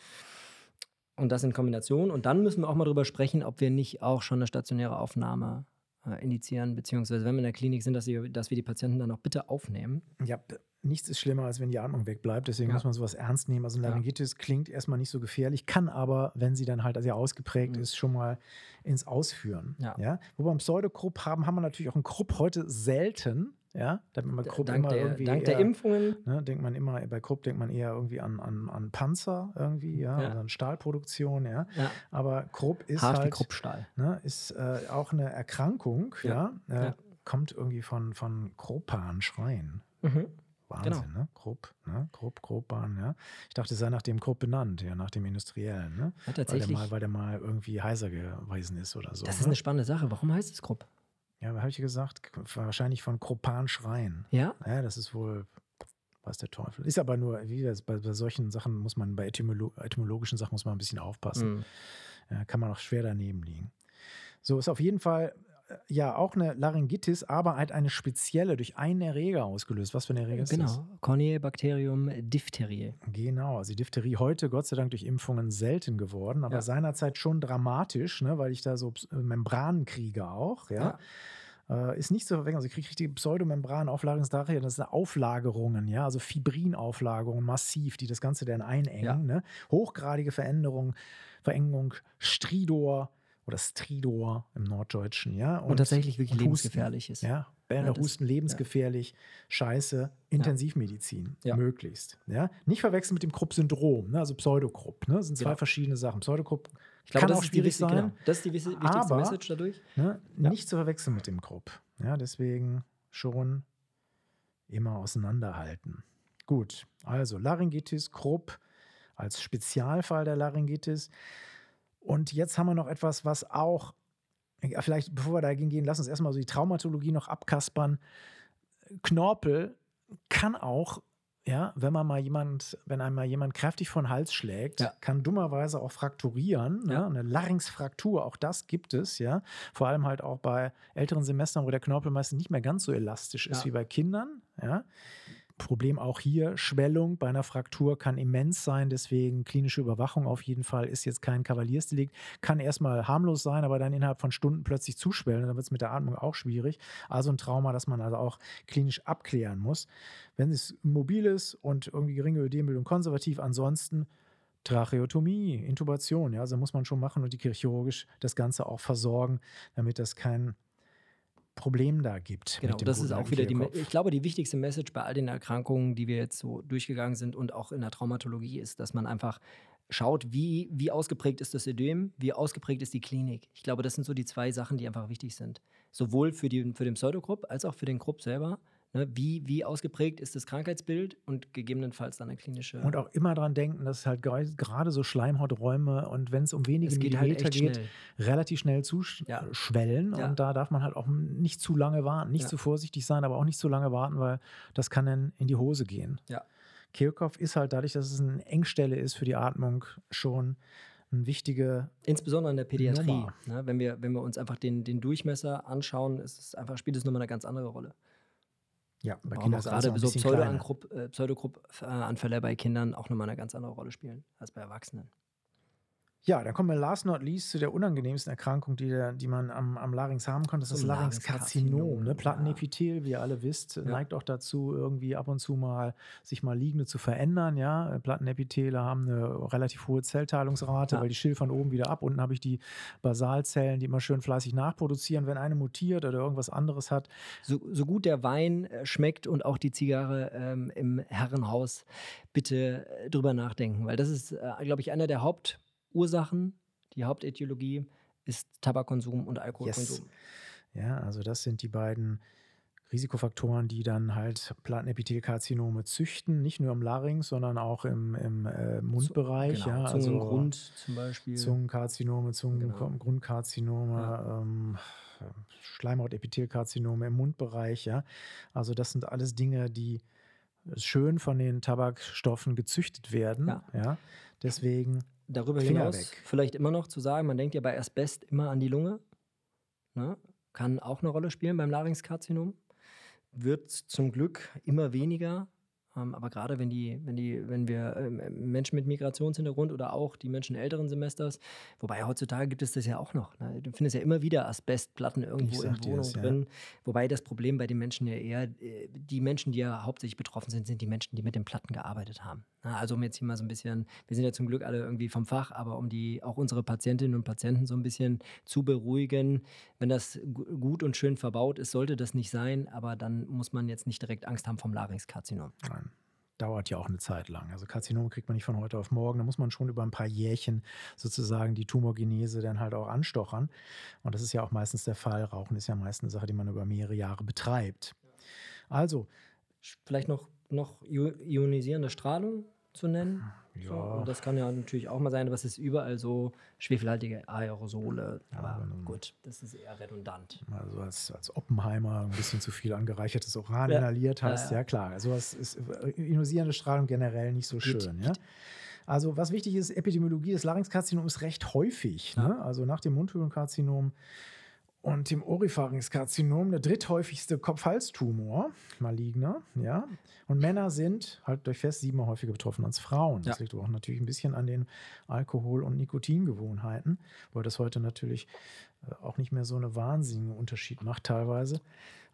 S2: Und das in Kombination. Und dann müssen wir auch mal drüber sprechen, ob wir nicht auch schon eine stationäre Aufnahme äh, indizieren, beziehungsweise wenn wir in der Klinik sind, dass, sie, dass wir die Patienten dann auch bitte aufnehmen.
S1: Ja, nichts ist schlimmer, als wenn die Atmung wegbleibt. Deswegen
S2: Ja.
S1: muss man sowas ernst nehmen. Also ein
S2: Ja.
S1: Laryngitis klingt erstmal nicht so gefährlich, kann aber, wenn sie dann halt sehr ausgeprägt
S2: Mhm.
S1: ist, schon mal ins Ausführen.
S2: Ja.
S1: Wo wir beim Pseudokrupp haben, haben wir natürlich auch einen Krupp heute selten. Ja, da hat man Krupp
S2: dank
S1: immer
S2: der,
S1: irgendwie
S2: dank der
S1: eher-
S2: Impfungen.
S1: Ne, denkt man immer, bei Krupp denkt man eher irgendwie an, an, an Panzer irgendwie, ja,
S2: Ja.
S1: oder an Stahlproduktion, ja.
S2: Ja,
S1: Aber Krupp ist
S2: hart
S1: halt,
S2: Kruppstahl.
S1: ne, ist äh, auch eine Erkrankung, ja. Äh. Kommt irgendwie von, von Kruppan, Schreien.
S2: Mhm.
S1: Wahnsinn,
S2: Genau.
S1: ne? Krupp, ne? Krupp, Kruppan, ja. Ich dachte, es sei nach dem Krupp benannt, ja, nach dem Industriellen, ne?
S2: Ja,
S1: Weil der,
S2: tatsächlich.
S1: mal, weil der mal irgendwie heiser gewesen ist oder so.
S2: das ist
S1: ne?
S2: eine spannende Sache. Warum heißt es Krupp?
S1: Ja, habe ich gesagt, wahrscheinlich von Kruppan Schreien.
S2: Ja?
S1: Ja, das ist wohl, weiß der Teufel. Ist aber nur, wie das, bei, bei solchen Sachen muss man, bei etymolo etymologischen Sachen muss man ein bisschen aufpassen.
S2: Mhm.
S1: Ja, kann man auch schwer daneben liegen. So ist auf jeden Fall ja auch eine Laryngitis, aber halt eine spezielle durch einen Erreger ausgelöst. Was für ein Erreger ist das?
S2: Genau. Corneobacterium diphtheriae.
S1: Genau, also die Diphtherie heute Gott sei Dank durch Impfungen selten geworden, aber
S2: Ja.
S1: seinerzeit schon dramatisch, ne, weil ich da so Ps- Membranen kriege auch, ja. Äh, ist nicht zu verwechseln. Also ich kriege richtige Pseudomembranauflagerungsdache, das sind Auflagerungen, ja, also Fibrinauflagerungen massiv, die das Ganze dann einengen.
S2: Ja.
S1: Ne? Hochgradige Veränderung, Verengung, Stridor oder Stridor im Norddeutschen, ja.
S2: Und, tatsächlich wirklich
S1: und Husten.
S2: lebensgefährlich ist.
S1: Ja, Bänder,
S2: Ja,
S1: Husten, lebensgefährlich, Scheiße, Intensivmedizin,
S2: Ja.
S1: möglichst. Ja? Nicht verwechseln mit dem Krupp-Syndrom, ne? also Pseudokrupp. Ne? Das sind zwei
S2: Genau.
S1: verschiedene Sachen. Pseudokrupp
S2: Ich glaube,
S1: kann
S2: das
S1: auch
S2: ist die
S1: schwierig
S2: wichtig-
S1: sein,
S2: Genau. Das ist die wichtigste
S1: Aber-
S2: Message dadurch.
S1: ne?
S2: Ja.
S1: nicht zu verwechseln mit dem Krupp. Ja, deswegen schon immer auseinanderhalten. Gut, also Laryngitis, Krupp als Spezialfall der Laryngitis. Und jetzt haben wir noch etwas, was auch, vielleicht bevor wir dagegen gehen, lass uns erstmal so die Traumatologie noch abkaspern. Knorpel kann auch, ja, wenn man mal jemand, wenn einem mal jemand kräftig von Hals schlägt,
S2: Ja.
S1: kann dummerweise auch frakturieren. Ne?
S2: Ja.
S1: Eine Larynxfraktur, auch das gibt es, ja. Vor allem halt auch bei älteren Semestern, wo der Knorpel meistens nicht mehr ganz so elastisch ist
S2: Ja.
S1: wie bei Kindern, ja. Problem auch hier, Schwellung bei einer Fraktur kann immens sein, deswegen klinische Überwachung auf jeden Fall ist jetzt kein Kavaliersdelikt, kann erstmal harmlos sein, aber dann innerhalb von Stunden plötzlich zuschwellen, dann wird es mit der Atmung auch schwierig. Also ein Trauma, das man also auch klinisch abklären muss. Wenn es mobil ist und irgendwie geringe Ödembildung konservativ, ansonsten Tracheotomie, Intubation, ja, also muss man schon machen und die chirurgisch das Ganze auch versorgen, damit das kein Problem da gibt.
S2: Genau, das ist auch wieder die, ich glaube, die wichtigste Message bei all den Erkrankungen, die wir jetzt so durchgegangen sind und auch in der Traumatologie ist, dass man einfach schaut, wie, wie ausgeprägt ist das Ödem, wie ausgeprägt ist die Klinik. Ich glaube, das sind so die zwei Sachen, die einfach wichtig sind. Sowohl für, die, für den Pseudogrupp als auch für den Grupp selber. Ne, wie, wie ausgeprägt ist das Krankheitsbild und gegebenenfalls dann eine klinische.
S1: Und auch immer daran denken, dass halt gerade so Schleimhauträume und wenn es um wenige es geht halt Millimeter halt geht, schnell. relativ schnell zuschwellen. Ja. Und da darf man halt auch nicht zu lange warten, nicht ja. zu vorsichtig sein, aber auch nicht zu lange warten, weil das kann dann in die Hose gehen.
S2: Ja.
S1: Kehlkopf ist halt dadurch, dass es eine Engstelle ist für die Atmung, schon eine wichtige.
S2: Insbesondere in der Pädiatrie. Ne, wenn, wir, wenn wir uns einfach den, den Durchmesser anschauen, ist es einfach, spielt es nochmal eine ganz andere Rolle.
S1: Ja,
S2: bei Kindern gerade so Pseudoanfälle äh, bei Kindern auch nochmal eine ganz andere Rolle spielen als bei Erwachsenen.
S1: Ja, dann kommen wir last not least zu der unangenehmsten Erkrankung, die, der, die man am, am Larynx haben kann. Das ist das Larynxkarzinom. Ne? Plattenepithel, wie ihr alle wisst, ja. neigt auch dazu, irgendwie ab und zu mal sich mal liegende zu verändern. Ja? Plattenepithele haben eine relativ hohe Zellteilungsrate, ja. weil die schilfern oben wieder ab. Unten habe ich die Basalzellen, die immer schön fleißig nachproduzieren. Wenn eine mutiert oder irgendwas anderes hat.
S2: So, so gut der Wein äh, schmeckt und auch die Zigarre ähm, im Herrenhaus, bitte äh, drüber nachdenken, weil das ist, äh, glaube ich, einer der Haupt Ursachen, die Hauptätiologie ist Tabakkonsum und Alkoholkonsum. Yes.
S1: Ja, also das sind die beiden Risikofaktoren, die dann halt Plattenepithelkarzinome züchten, nicht nur im Larynx, sondern auch im, im äh, Mundbereich. Genau, ja,
S2: also Zungengrund also zum Beispiel.
S1: Zungenkarzinome, Zungengrundkarzinome, genau. ja. ähm, Schleimhautepithelkarzinome im Mundbereich. Ja. Also das sind alles Dinge, die schön von den Tabakstoffen gezüchtet werden. Ja. ja. Deswegen
S2: darüber Finger hinaus weg. vielleicht immer noch zu sagen, man denkt ja bei Asbest immer an die Lunge. Ne? Kann auch eine Rolle spielen beim Larynxkarzinom. Wird zum Glück immer weniger aber gerade wenn die, wenn die, wenn wir ähm, Menschen mit Migrationshintergrund oder auch die Menschen älteren Semesters, wobei heutzutage gibt es das ja auch noch. Ne? Du findest ja immer wieder Asbestplatten irgendwo in Wohnungen drin. Ja. Wobei das Problem bei den Menschen ja eher, äh, die Menschen, die ja hauptsächlich betroffen sind, sind die Menschen, die mit den Platten gearbeitet haben. Na, also um jetzt hier mal so ein bisschen, wir sind ja zum Glück alle irgendwie vom Fach, aber um die auch unsere Patientinnen und Patienten so ein bisschen zu beruhigen, wenn das gut und schön verbaut ist, sollte das nicht sein, aber dann muss man jetzt nicht direkt Angst haben vom Larynxkarzinom.
S1: Nein dauert ja auch eine Zeit lang. Also Karzinome kriegt man nicht von heute auf morgen. Da muss man schon über ein paar Jährchen sozusagen die Tumorgenese dann halt auch anstochern. Und das ist ja auch meistens der Fall. Rauchen ist ja meist eine Sache, die man über mehrere Jahre betreibt. Also.
S2: Vielleicht noch, noch ionisierende Strahlung zu nennen. Ja. So, und das kann ja natürlich auch mal sein, aber es ist überall so schwefelhaltige Aerosole. Aber ja, gut, das ist eher redundant.
S1: Also als, als Oppenheimer ein bisschen zu viel angereichertes Uran inhaliert hast, ja, klar. Also es ist ionisierende Strahlung generell nicht so geht, schön. Ja? Also was wichtig ist, Epidemiologie des Larynxkarzinoms ist recht häufig. Ne? Also nach dem Mundhöhlenkarzinom und dem Oripharynxkarzinom der dritthäufigste Kopf-Hals-Tumor, maligner, ja. Und Männer sind halt durch fest siebenmal häufiger betroffen als Frauen. Das ja. liegt auch natürlich ein bisschen an den Alkohol- und Nikotingewohnheiten, weil das heute natürlich äh, auch nicht mehr so einen wahnsinnigen Unterschied macht teilweise.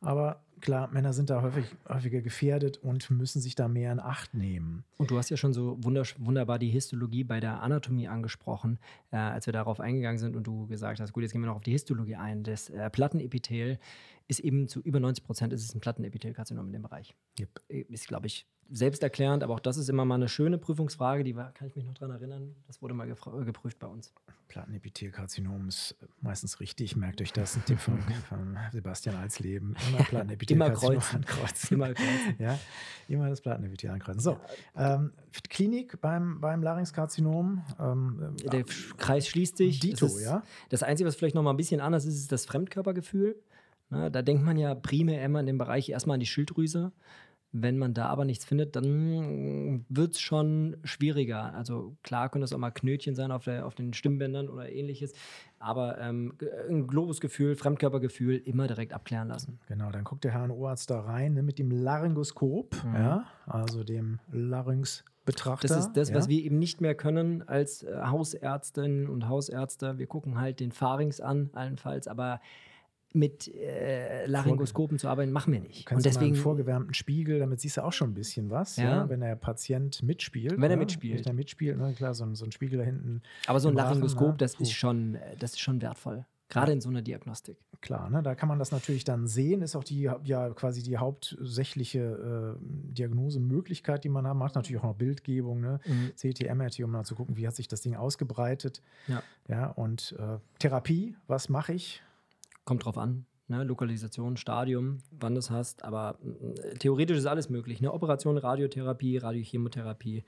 S1: Aber klar, Männer sind da häufig, häufiger gefährdet und müssen sich da mehr in Acht nehmen.
S2: Und du hast ja schon so wunderbar die Histologie bei der Anatomie angesprochen, äh, als wir darauf eingegangen sind und du gesagt hast, gut, jetzt gehen wir noch auf die Histologie ein. Das äh, Plattenepithel ist eben zu über 90 Prozent ist es ein Plattenepithelkarzinom in dem Bereich. Yep. Ist, glaube ich, selbsterklärend, aber auch das ist immer mal eine schöne Prüfungsfrage, die war, kann ich mich noch daran erinnern, das wurde mal geprüft bei uns.
S1: Plattenepithelkarzinom ist meistens richtig, merkt euch das, ein Tipp von, von Sebastian Alsleben. Immer Plattenepithelkarzinom
S2: immer kreuzen.
S1: ankreuzen. Immer kreuzen. ja, immer das Plattenepithel ankreuzen. So, ähm, Klinik beim, beim Larynxkarzinom. Ähm,
S2: Der Kreis schließt sich.
S1: Dito, das ja.
S2: Das Einzige, was vielleicht noch mal ein bisschen anders ist, ist das Fremdkörpergefühl. Na, da denkt man ja primär immer in dem Bereich erstmal an die Schilddrüse Wenn man da aber nichts findet, dann wird es schon schwieriger. Also klar können das auch mal Knötchen sein auf, der, auf den Stimmbändern oder ähnliches, aber ähm, ein Globusgefühl, Fremdkörpergefühl immer direkt abklären lassen.
S1: Genau, dann guckt der HNO-Arzt da rein ne, mit dem Laryngoskop, mhm. ja, also dem Larynx. Betrachter.
S2: Das ist das, ja. was wir eben nicht mehr können als äh, Hausärztinnen und Hausärzte. Wir gucken halt den Pharynx an, allenfalls, aber mit äh, Laryngoskopen zu arbeiten, machen wir nicht.
S1: und deswegen einen vorgewärmten Spiegel, damit siehst du auch schon ein bisschen was, ja. ja wenn der Patient mitspielt.
S2: Wenn er mitspielt. Wenn
S1: er mitspielt, ne, klar, so ein, so ein, Spiegel da hinten.
S2: Aber so ein Laryngoskop, Rachen, das ist schon, das ist schon wertvoll. Gerade in so einer Diagnostik.
S1: Klar, ne, da kann man das natürlich dann sehen. Ist auch die ja quasi die hauptsächliche äh, Diagnosemöglichkeit, die man hat. Macht natürlich auch noch Bildgebung, ne? Mhm. CT, MRT, um mal zu gucken, wie hat sich das Ding ausgebreitet. Ja. Ja, und äh, Therapie, was mache ich?
S2: Kommt drauf an. Ne? Lokalisation, Stadium, wann du es hast. Aber äh, theoretisch ist alles möglich. Ne? Operation, Radiotherapie, Radiochemotherapie.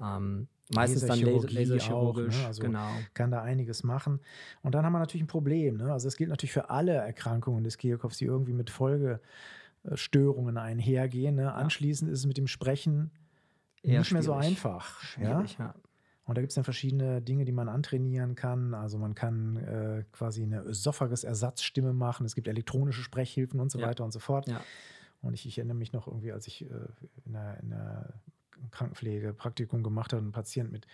S2: Ähm, meistens dann Laserchirurgisch.
S1: Ne? Also genau. Kann da einiges machen. Und dann haben wir natürlich ein Problem. Ne? Also es gilt natürlich für alle Erkrankungen des Kehlkopfs, die irgendwie mit Folgestörungen einhergehen. Ne? Anschließend ist es mit dem Sprechen Eher nicht mehr so einfach. Schwierig, ja? ja. Und da gibt es dann verschiedene Dinge, die man antrainieren kann. Also man kann äh, quasi eine Esophagus-Ersatzstimme machen. Es gibt elektronische Sprechhilfen und so ja. weiter und so fort. Ja. Und ich, ich, erinnere mich noch irgendwie, als ich äh, in, der, in Krankenpflege Praktikum gemacht habe, einen Patient mit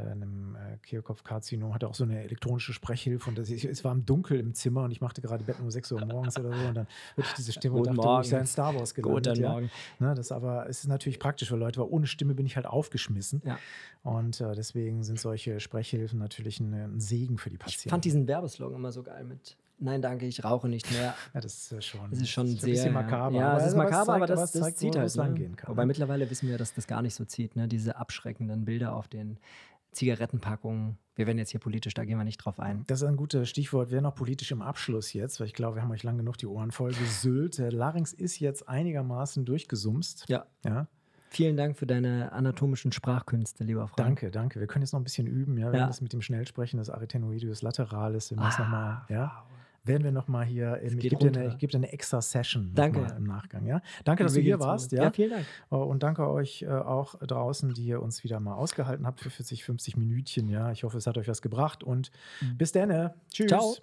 S1: einem äh, Kehlkopfkarzinom, hatte auch so eine elektronische Sprechhilfe und das, ich, es war im Dunkel im Zimmer und ich machte gerade Bett um 6 Uhr morgens oder so und dann hörte ich diese Stimme Guten und dachte, Morgen. ich sei in Star Wars gelandet. Guten ja. Morgen. Ne, das aber es ist natürlich praktisch für Leute, weil ohne Stimme bin ich halt aufgeschmissen. Ja. Und äh, deswegen sind solche Sprechhilfen natürlich ein, ein, Segen für die Patienten.
S2: Ich fand diesen Werbeslogan immer so geil mit Nein, danke, ich rauche nicht mehr.
S1: Ja, das ist schon,
S2: das ist schon
S1: das
S2: ist sehr. Ein
S1: bisschen makaber.
S2: Ja, es ist makaber, aber das,
S1: das
S2: zeigt, zieht halt. Ne? Wobei
S1: ne?
S2: mittlerweile wissen wir, dass das gar nicht so zieht. Ne? Diese abschreckenden Bilder auf den Zigarettenpackungen. Wir werden jetzt hier politisch, da gehen wir nicht drauf ein.
S1: Das ist ein gutes Stichwort. Wir noch politisch im Abschluss jetzt, weil ich glaube, wir haben euch lang genug die Ohren voll gesüllt. Der Larynx ist jetzt einigermaßen durchgesumst.
S2: Ja. ja. Vielen Dank für deine anatomischen Sprachkünste, lieber Freund.
S1: Danke, danke. Wir können jetzt noch ein bisschen üben. Ja, wir ja. haben das mit dem Schnellsprechen des Arytenoideus lateralis. Wir müssen ah, nochmal, ja. Wow werden wir nochmal hier, ich gebe dir, eine, geb dir eine extra Session
S2: danke.
S1: im Nachgang. Ja? Danke, dass du hier warst. Ja?
S2: ja? vielen Dank.
S1: Äh, und danke euch äh, auch draußen, die ihr uns wieder mal ausgehalten habt für 40, 50 Minütchen. Ja? Ich hoffe, es hat euch was gebracht und mhm. bis dann. Tschüss. Ciao.